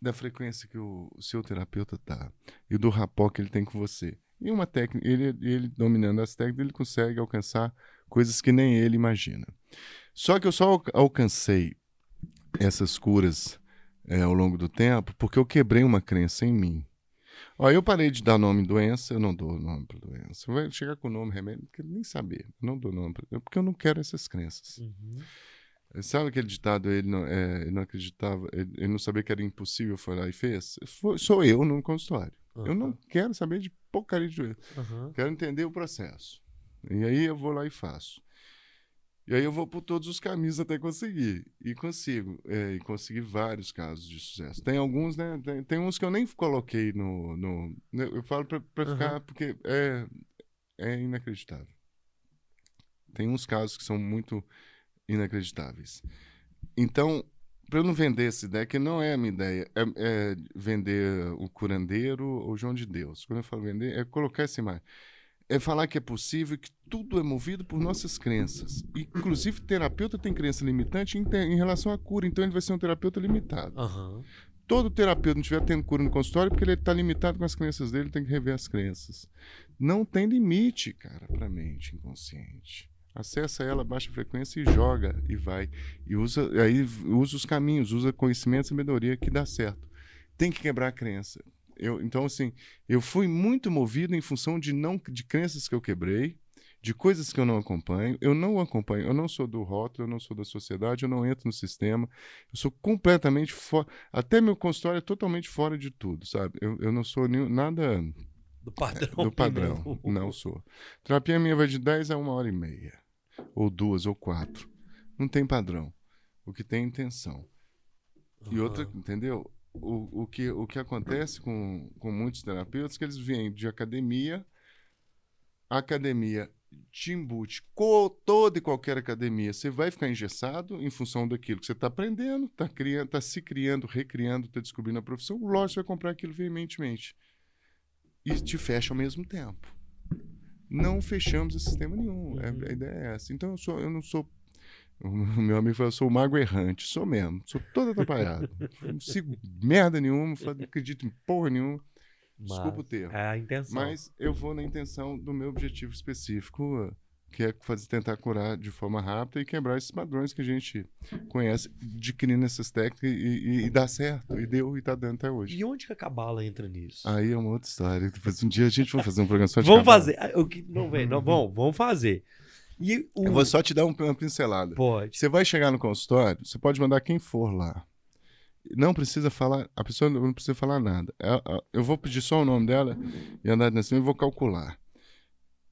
da frequência que o, o seu terapeuta tá e do rapó que ele tem com você. E uma técnica, ele, ele dominando as técnicas, ele consegue alcançar coisas que nem ele imagina. Só que eu só alcancei essas curas é, ao longo do tempo porque eu quebrei uma crença em mim. Ó, eu parei de dar nome doença, eu não dou nome para doença. Vai chegar com o nome remédio, não quero nem saber. Eu não dou nome pra, porque eu não quero essas crenças. Uhum. Sabe aquele ditado, ele não, é, ele não acreditava, ele, ele, não sabia que era impossível, foi lá e fez? Foi, sou eu no consultório. Uhum. Eu não quero saber de porcaria de doença. Uhum. Quero entender o processo. E aí eu vou lá e faço. E aí eu vou por todos os caminhos até conseguir. E consigo. É, e consegui vários casos de sucesso. Tem alguns, né? Tem, tem uns que eu nem coloquei no. no né, eu falo pra, pra uhum. ficar, porque é, é inacreditável. Tem uns casos que são muito inacreditáveis. Então, para eu não vender essa ideia, que não é a minha ideia, é, é vender o curandeiro ou o João de Deus. Quando eu falo vender, é colocar essa imagem é falar que é possível, que tudo é movido por nossas crenças. Inclusive, terapeuta tem crença limitante em, em relação à cura, então ele vai ser um terapeuta limitado. Uhum. Todo terapeuta não estiver tendo cura no consultório porque ele está limitado com as crenças dele, tem que rever as crenças. Não tem limite, cara, para a mente inconsciente. Acessa ela, baixa frequência e joga e vai. E usa, aí usa os caminhos, usa conhecimento e sabedoria que dá certo. Tem que quebrar a crença. Eu, então, assim, eu fui muito movido em função de não de crenças que eu quebrei, de coisas que eu não acompanho. Eu não acompanho, eu não sou do rótulo, eu não sou da sociedade, eu não entro no sistema. Eu sou completamente fora. Até meu consultório é totalmente fora de tudo, sabe? Eu, eu não sou nenhum, nada. Do padrão. Do padrão. Não sou. Terapia minha vai de 10 a uma hora e meia. Ou duas, ou quatro. Não tem padrão. O que tem é intenção. E outra, entendeu? O, o, que, o que acontece com, com muitos terapeutas é que eles vêm de academia, academia te embute, toda e qualquer academia, você vai ficar engessado em função daquilo que você está aprendendo, está criando, tá se criando, recriando, está descobrindo a profissão, lógico, você vai comprar aquilo veementemente. E te fecha ao mesmo tempo. Não fechamos o sistema nenhum. É, a ideia é essa. Então, eu, sou, eu não sou o meu amigo falou, eu sou o mago errante. Sou mesmo. Sou todo atrapalhado. não sigo merda nenhuma, não acredito em porra nenhuma. Mas, Desculpa o termo. É a intenção. Mas eu vou na intenção do meu objetivo específico, que é fazer, tentar curar de forma rápida e quebrar esses padrões que a gente conhece, adquirindo essas técnicas e, e, e dá certo. E deu e tá dando até hoje. E onde que a cabala entra nisso? Aí é uma outra história. Depois um dia a gente vai fazer um programa só de Vamos cabala. fazer. Ah, o que não vem, não, bom, vamos fazer. E o... Eu vou só te dar uma pincelada. Pode. Você vai chegar no consultório, você pode mandar quem for lá. Não precisa falar, a pessoa não precisa falar nada. Eu vou pedir só o nome dela e andar nesse e vou calcular.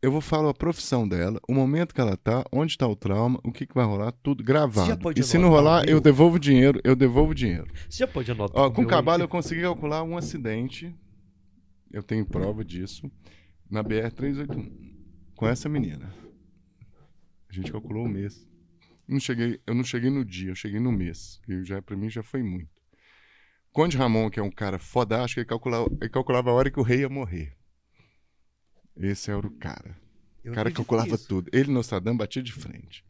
Eu vou falar a profissão dela, o momento que ela tá, onde está o trauma, o que, que vai rolar, tudo gravado. E se não rolar, eu devolvo dinheiro, eu devolvo dinheiro. Você já pode anotar. Ó, com o cabalo eu consegui calcular um acidente, eu tenho prova disso, na BR-381, com essa menina. A gente calculou o mês. Não cheguei, eu não cheguei no dia, eu cheguei no mês. E já para mim já foi muito. Conde Ramon, que é um cara fodástico, ele calculava, ele calculava a hora que o rei ia morrer. Esse era o cara. o cara calculava isso. tudo. Ele, Nostradamus, batia de frente.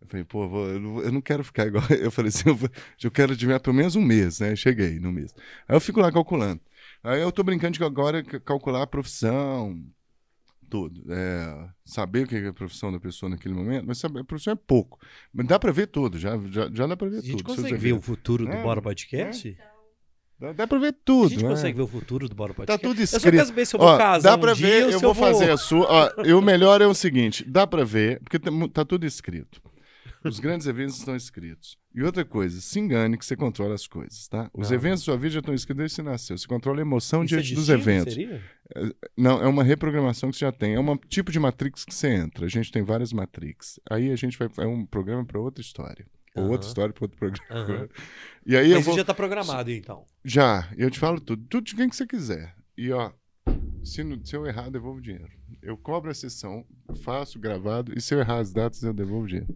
Eu falei, pô, eu não quero ficar igual. Eu falei assim, eu, vou, eu quero adivinhar pelo menos um mês, né? cheguei no mês. Aí eu fico lá calculando. Aí eu tô brincando de agora calcular a profissão, todo. É, saber o que é a profissão da pessoa naquele momento, mas saber, a profissão é pouco. Mas dá para ver tudo, já, já, já dá para ver tudo. A gente tudo, consegue ver o futuro do é, Bora Podcast? É. Dá, dá pra ver tudo. A gente né? consegue ver o futuro do Bora Podcast. Tá tudo escrito. Eu só quero saber se eu vou ó, casar Dá pra um ver, dia, eu vou eu fazer a sua. Ó, e o melhor é o seguinte: dá pra ver, porque tá, tá tudo escrito. Os grandes eventos estão escritos. E outra coisa, se engane que você controla as coisas, tá? Os não. eventos da sua vida já estão escritos desde que você nasceu. Você controla a emoção Isso diante é dos eventos. Seria? É, não, é uma reprogramação que você já tem. É um tipo de matrix que você entra. A gente tem várias matrix. Aí a gente vai. É um programa para outra história. Ou outra história para outro programa. Uhum. E aí Mas vou... já está programado, então. Já. Eu te falo tudo. Tudo de quem que você quiser. E, ó, se, no, se eu errar, eu devolvo dinheiro. Eu cobro a sessão, faço gravado, e se eu errar as datas, eu devolvo dinheiro.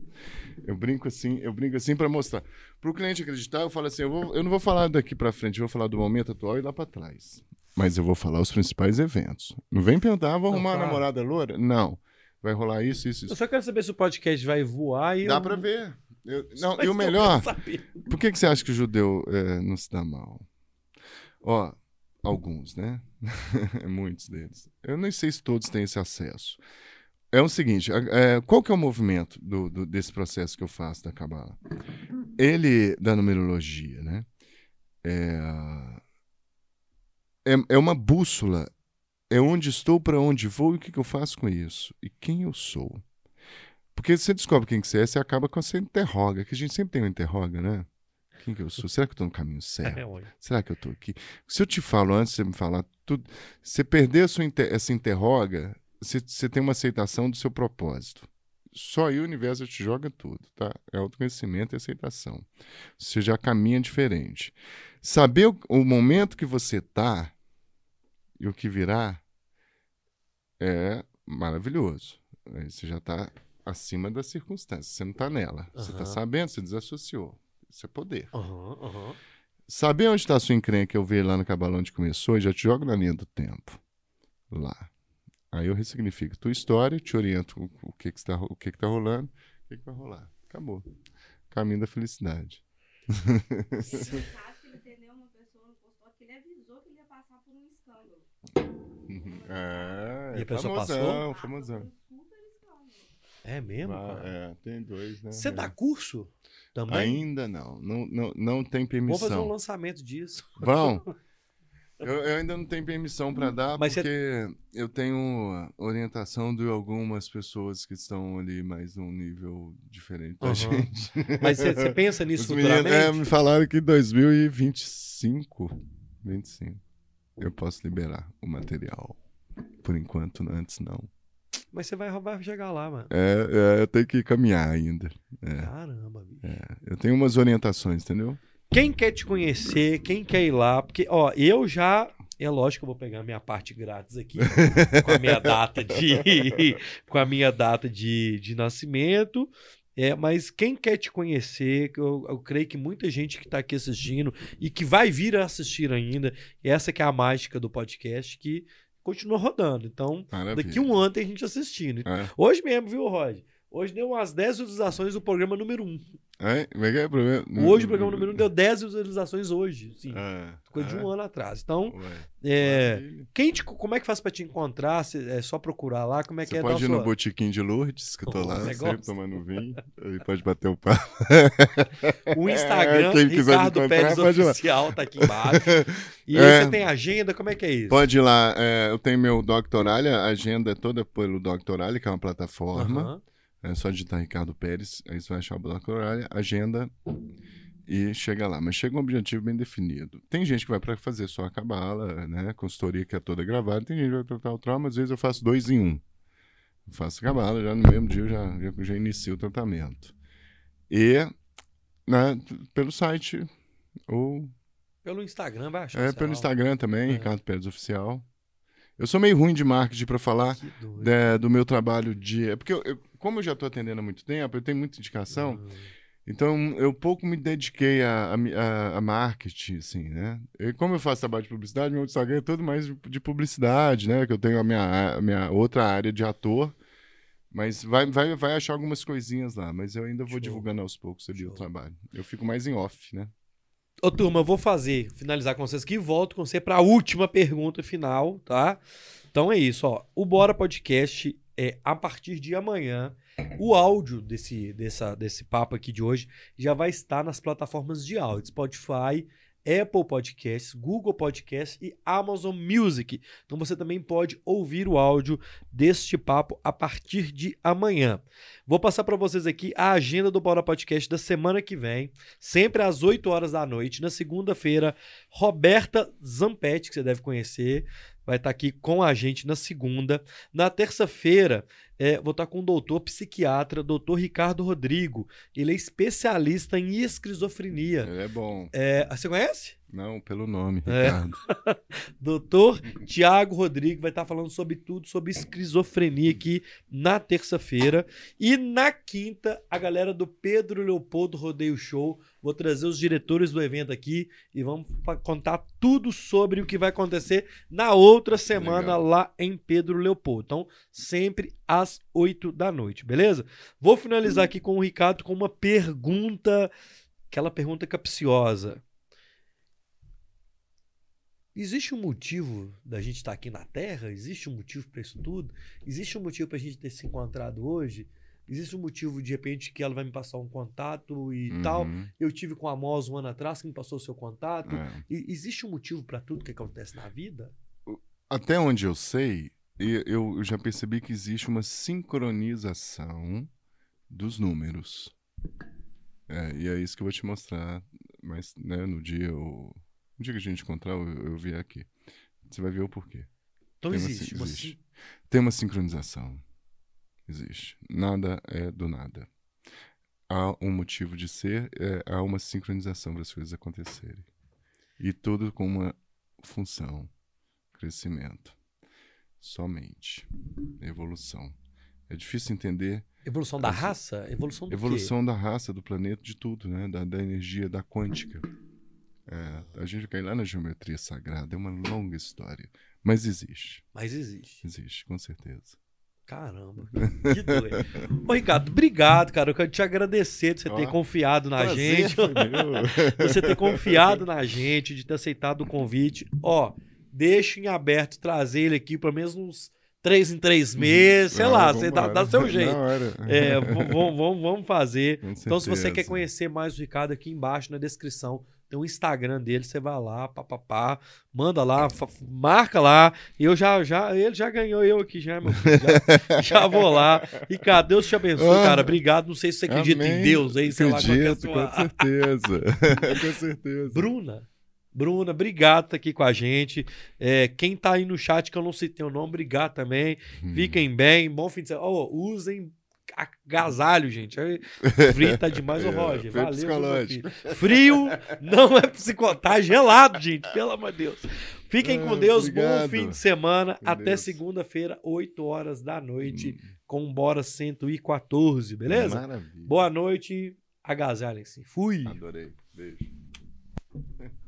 Eu brinco assim, eu brinco assim para mostrar. Para o cliente acreditar, eu falo assim: eu, vou, eu não vou falar daqui para frente, eu vou falar do momento atual e lá para trás. Mas eu vou falar os principais eventos. Não vem perguntar, ah, vou arrumar uma namorada loura? Não. Vai rolar isso, isso, isso. Eu só quero saber se o podcast vai voar e. Dá eu... para ver. Eu, não, e o melhor, por que, que você acha que o judeu é, não se dá mal? Ó, alguns, né? Muitos deles. Eu nem sei se todos têm esse acesso. É o seguinte, é, qual que é o movimento do, do, desse processo que eu faço da Cabala? Ele, da numerologia, né? É, é, é uma bússola, é onde estou, para onde vou e o que, que eu faço com isso. E quem eu sou. Porque você descobre quem que você é, você acaba com você interroga, que a gente sempre tem uma interroga, né? Quem que eu sou? Será que eu estou no caminho certo? É, Será que eu estou aqui? Se eu te falo antes, você me falar tudo. Você perder sua inter... essa interroga, você, tem uma aceitação do seu propósito. Só aí o universo te joga tudo, tá? É autoconhecimento e aceitação. Você já caminha diferente. Saber o, o momento que você tá e o que virá é maravilhoso. Aí você já está acima das circunstâncias. Você não está nela. Você está sabendo, você desassociou. Isso é poder. Aham, aham. Saber onde está a sua encrenca, eu vejo lá no cabalão onde começou, e já te jogo na linha do tempo. Lá. Aí eu ressignifico tua história, te oriento o, o que que está o que que tá rolando, o que que vai rolar. Acabou. Caminho da felicidade. No caso que ele atendeu uma pessoa no consultório que ele avisou que ele ia passar por um escândalo. É, E a pessoa famosão, passou? famosão. É mesmo, Ah, cara? é, tem dois, né? Você É. dá curso também? Ainda não. Não, não, não tem Vamos fazer um permissão. lançamento disso. Vão. Eu, eu ainda não tenho permissão para dar, Mas você- porque eu tenho orientação de algumas pessoas que estão ali mais num nível diferente da gente. Mas você você pensa nisso Os meninos, futuramente? é, me falaram que em 2025, 25, eu posso liberar o material. Por enquanto, antes não. Mas você vai, vai chegar lá, mano. É, é, eu tenho que caminhar ainda. É, Caramba, bicho. eu tenho umas orientações, entendeu? Quem quer te conhecer, quem quer ir lá, porque, ó, eu já. É lógico que eu vou pegar a minha parte grátis aqui, com a minha data de. com a minha data de, de nascimento. É, mas quem quer te conhecer, eu, eu creio que muita gente que está aqui assistindo e que vai vir a assistir ainda, essa que é a mágica do podcast, que continua rodando. Então, Maravilha. daqui um ano tem gente assistindo. É. Hoje mesmo, viu, Rod? Hoje deu umas 10 visualizações do programa número 1. É, como é que é o problema? Hoje o programa número 1 deu 10 visualizações hoje. Sim. É, Coisa de é. um ano atrás. Então, Ué, é, quem te- como é que faz pra te encontrar? Cê- é só procurar lá? Como é que é pode ir no sua... botiquim de Lourdes, que eu tô Oh, lá, sempre gosta? tomando vinho. Aí pode bater o papo. O Instagram, É, quem Ricardo Pérez. Oficial, tá aqui embaixo. E É. aí você tem agenda? Como é que é isso? Pode ir lá. é, eu tenho meu Doctoralha, a agenda é toda pelo Doctoralha, que é uma plataforma. Aham. É só digitar Ricardo Pérez, aí você vai achar o Doctoralha, agenda e chega lá. Mas chega um objetivo bem definido. Tem gente que vai para fazer só a cabala, né? Consultoria que é toda gravada. Tem gente que vai tratar o trauma, às vezes eu faço dois em um. Eu faço a cabala, já no mesmo dia eu já, já, já inicio o tratamento. E né, pelo site ou Pelo Instagram vai achar. é, pelo. Instagram também, É. Ricardo Pérez Oficial. Eu sou meio ruim de marketing para falar né, do meu trabalho de. é Porque, eu- eu- como eu já estou atendendo há muito tempo, eu tenho muita indicação, Hum. então eu pouco me dediquei a, a, a- marketing, assim, né? E como eu faço trabalho de publicidade, meu Instagram é todo mais de, de publicidade, né? Que eu tenho a minha, a minha outra área de ator. Mas vai, vai, vai achar algumas coisinhas lá, mas eu ainda vou Show. divulgando aos poucos ali o trabalho. Eu fico mais em off, né? Ô, turma, eu vou fazer, finalizar com vocês aqui e volto com você para a última pergunta final, tá? Então é isso, ó. O Bora Podcast é a partir de amanhã. O áudio desse, dessa, desse papo aqui de hoje já vai estar nas plataformas de áudio: Spotify, Apple Podcasts, Google Podcasts e Amazon Music. Então você também pode ouvir o áudio deste papo a partir de amanhã. Vou passar para vocês aqui a agenda do Bora Podcast da semana que vem sempre às 8 horas da noite. Na segunda-feira, Roberta Zampetti, que você deve conhecer, vai estar aqui com a gente na segunda. Na terça-feira, é, vou estar com o doutor psiquiatra, doutor Ricardo Rodrigo. Ele é especialista em esquizofrenia. Ele é bom. É, você conhece? Não, pelo nome, É. Ricardo. Doutor Tiago Rodrigo vai estar falando sobre tudo, sobre esquizofrenia aqui na terça-feira. E na quinta, a galera do Pedro Leopoldo Rodeio Show. Vou trazer os diretores do evento aqui e vamos contar tudo sobre o que vai acontecer na outra semana Legal. lá em Pedro Leopoldo. Então, sempre às 8 da noite, beleza? Vou finalizar aqui com o Ricardo com uma pergunta, aquela pergunta capciosa. Existe um motivo da gente estar aqui na Terra? Existe um motivo para isso tudo? Existe um motivo para a gente ter se encontrado hoje? Existe um motivo, de repente, que ela vai me passar um contato e tal? Uhum. Eu tive com a Mos um ano atrás, que me passou o seu contato. É. E- existe um motivo para tudo que acontece na vida? Até onde eu sei, eu eu já percebi que existe uma sincronização dos números. É, e é isso que eu vou te mostrar. Mas né, no dia, no dia que a gente encontrar, eu, eu vier aqui. Você vai ver o porquê. Então Tem existe. uma existe. sin- Tem uma sincronização. Existe. Nada é do nada. Há um motivo de ser, é, há uma sincronização para as coisas acontecerem. E tudo com uma função: crescimento. Somente. Evolução. É difícil entender Evolução da raça? Evolução do quê? evolução da raça, do planeta, de tudo, né? Da, da energia, da quântica. É, a gente cai lá na geometria sagrada, é uma longa história. Mas existe, Mas existe. existe, com certeza. Caramba, que doido. Ô, Ricardo, obrigado, cara. Eu quero te agradecer de você ter Ó, confiado na Prazer gente. você ter confiado na gente, de ter aceitado o convite. Ó, deixa em aberto trazer ele aqui pelo menos uns três em três meses, sei Ah, lá, você dá, dá seu jeito. É, v- v- vamos, vamos fazer. Então, se você quer conhecer mais o Ricardo, aqui embaixo na descrição tem o Instagram dele, você vai lá, papapá, manda lá, marca lá. Eu já, já, ele já ganhou eu aqui já, meu filho. Já, já vou lá. Ricardo, Deus te abençoe, Ah, cara. Obrigado. Não sei se você acredita em Amém. Deus aí, sei lá é Acredito, sua- com certeza. com certeza. Bruna. Bruna, obrigado por estar aqui com a gente. É, quem tá aí no chat que eu não citei o nome, obrigado também. Hum. Fiquem bem, bom fim de semana. Ó, usem agasalho, gente. Frio tá demais, ô É, Roger. frio Valeu, psicológico. Frio não é psicotar, gelado, gente. Pelo amor de Deus. Fiquem com Ah, Deus, bom obrigado. fim de semana. Com Até Deus. segunda-feira, 8 horas da noite, Hum, com Bora 114, beleza? Maravilha. Boa noite, agasalhem-se. Fui. Adorei. Beijo.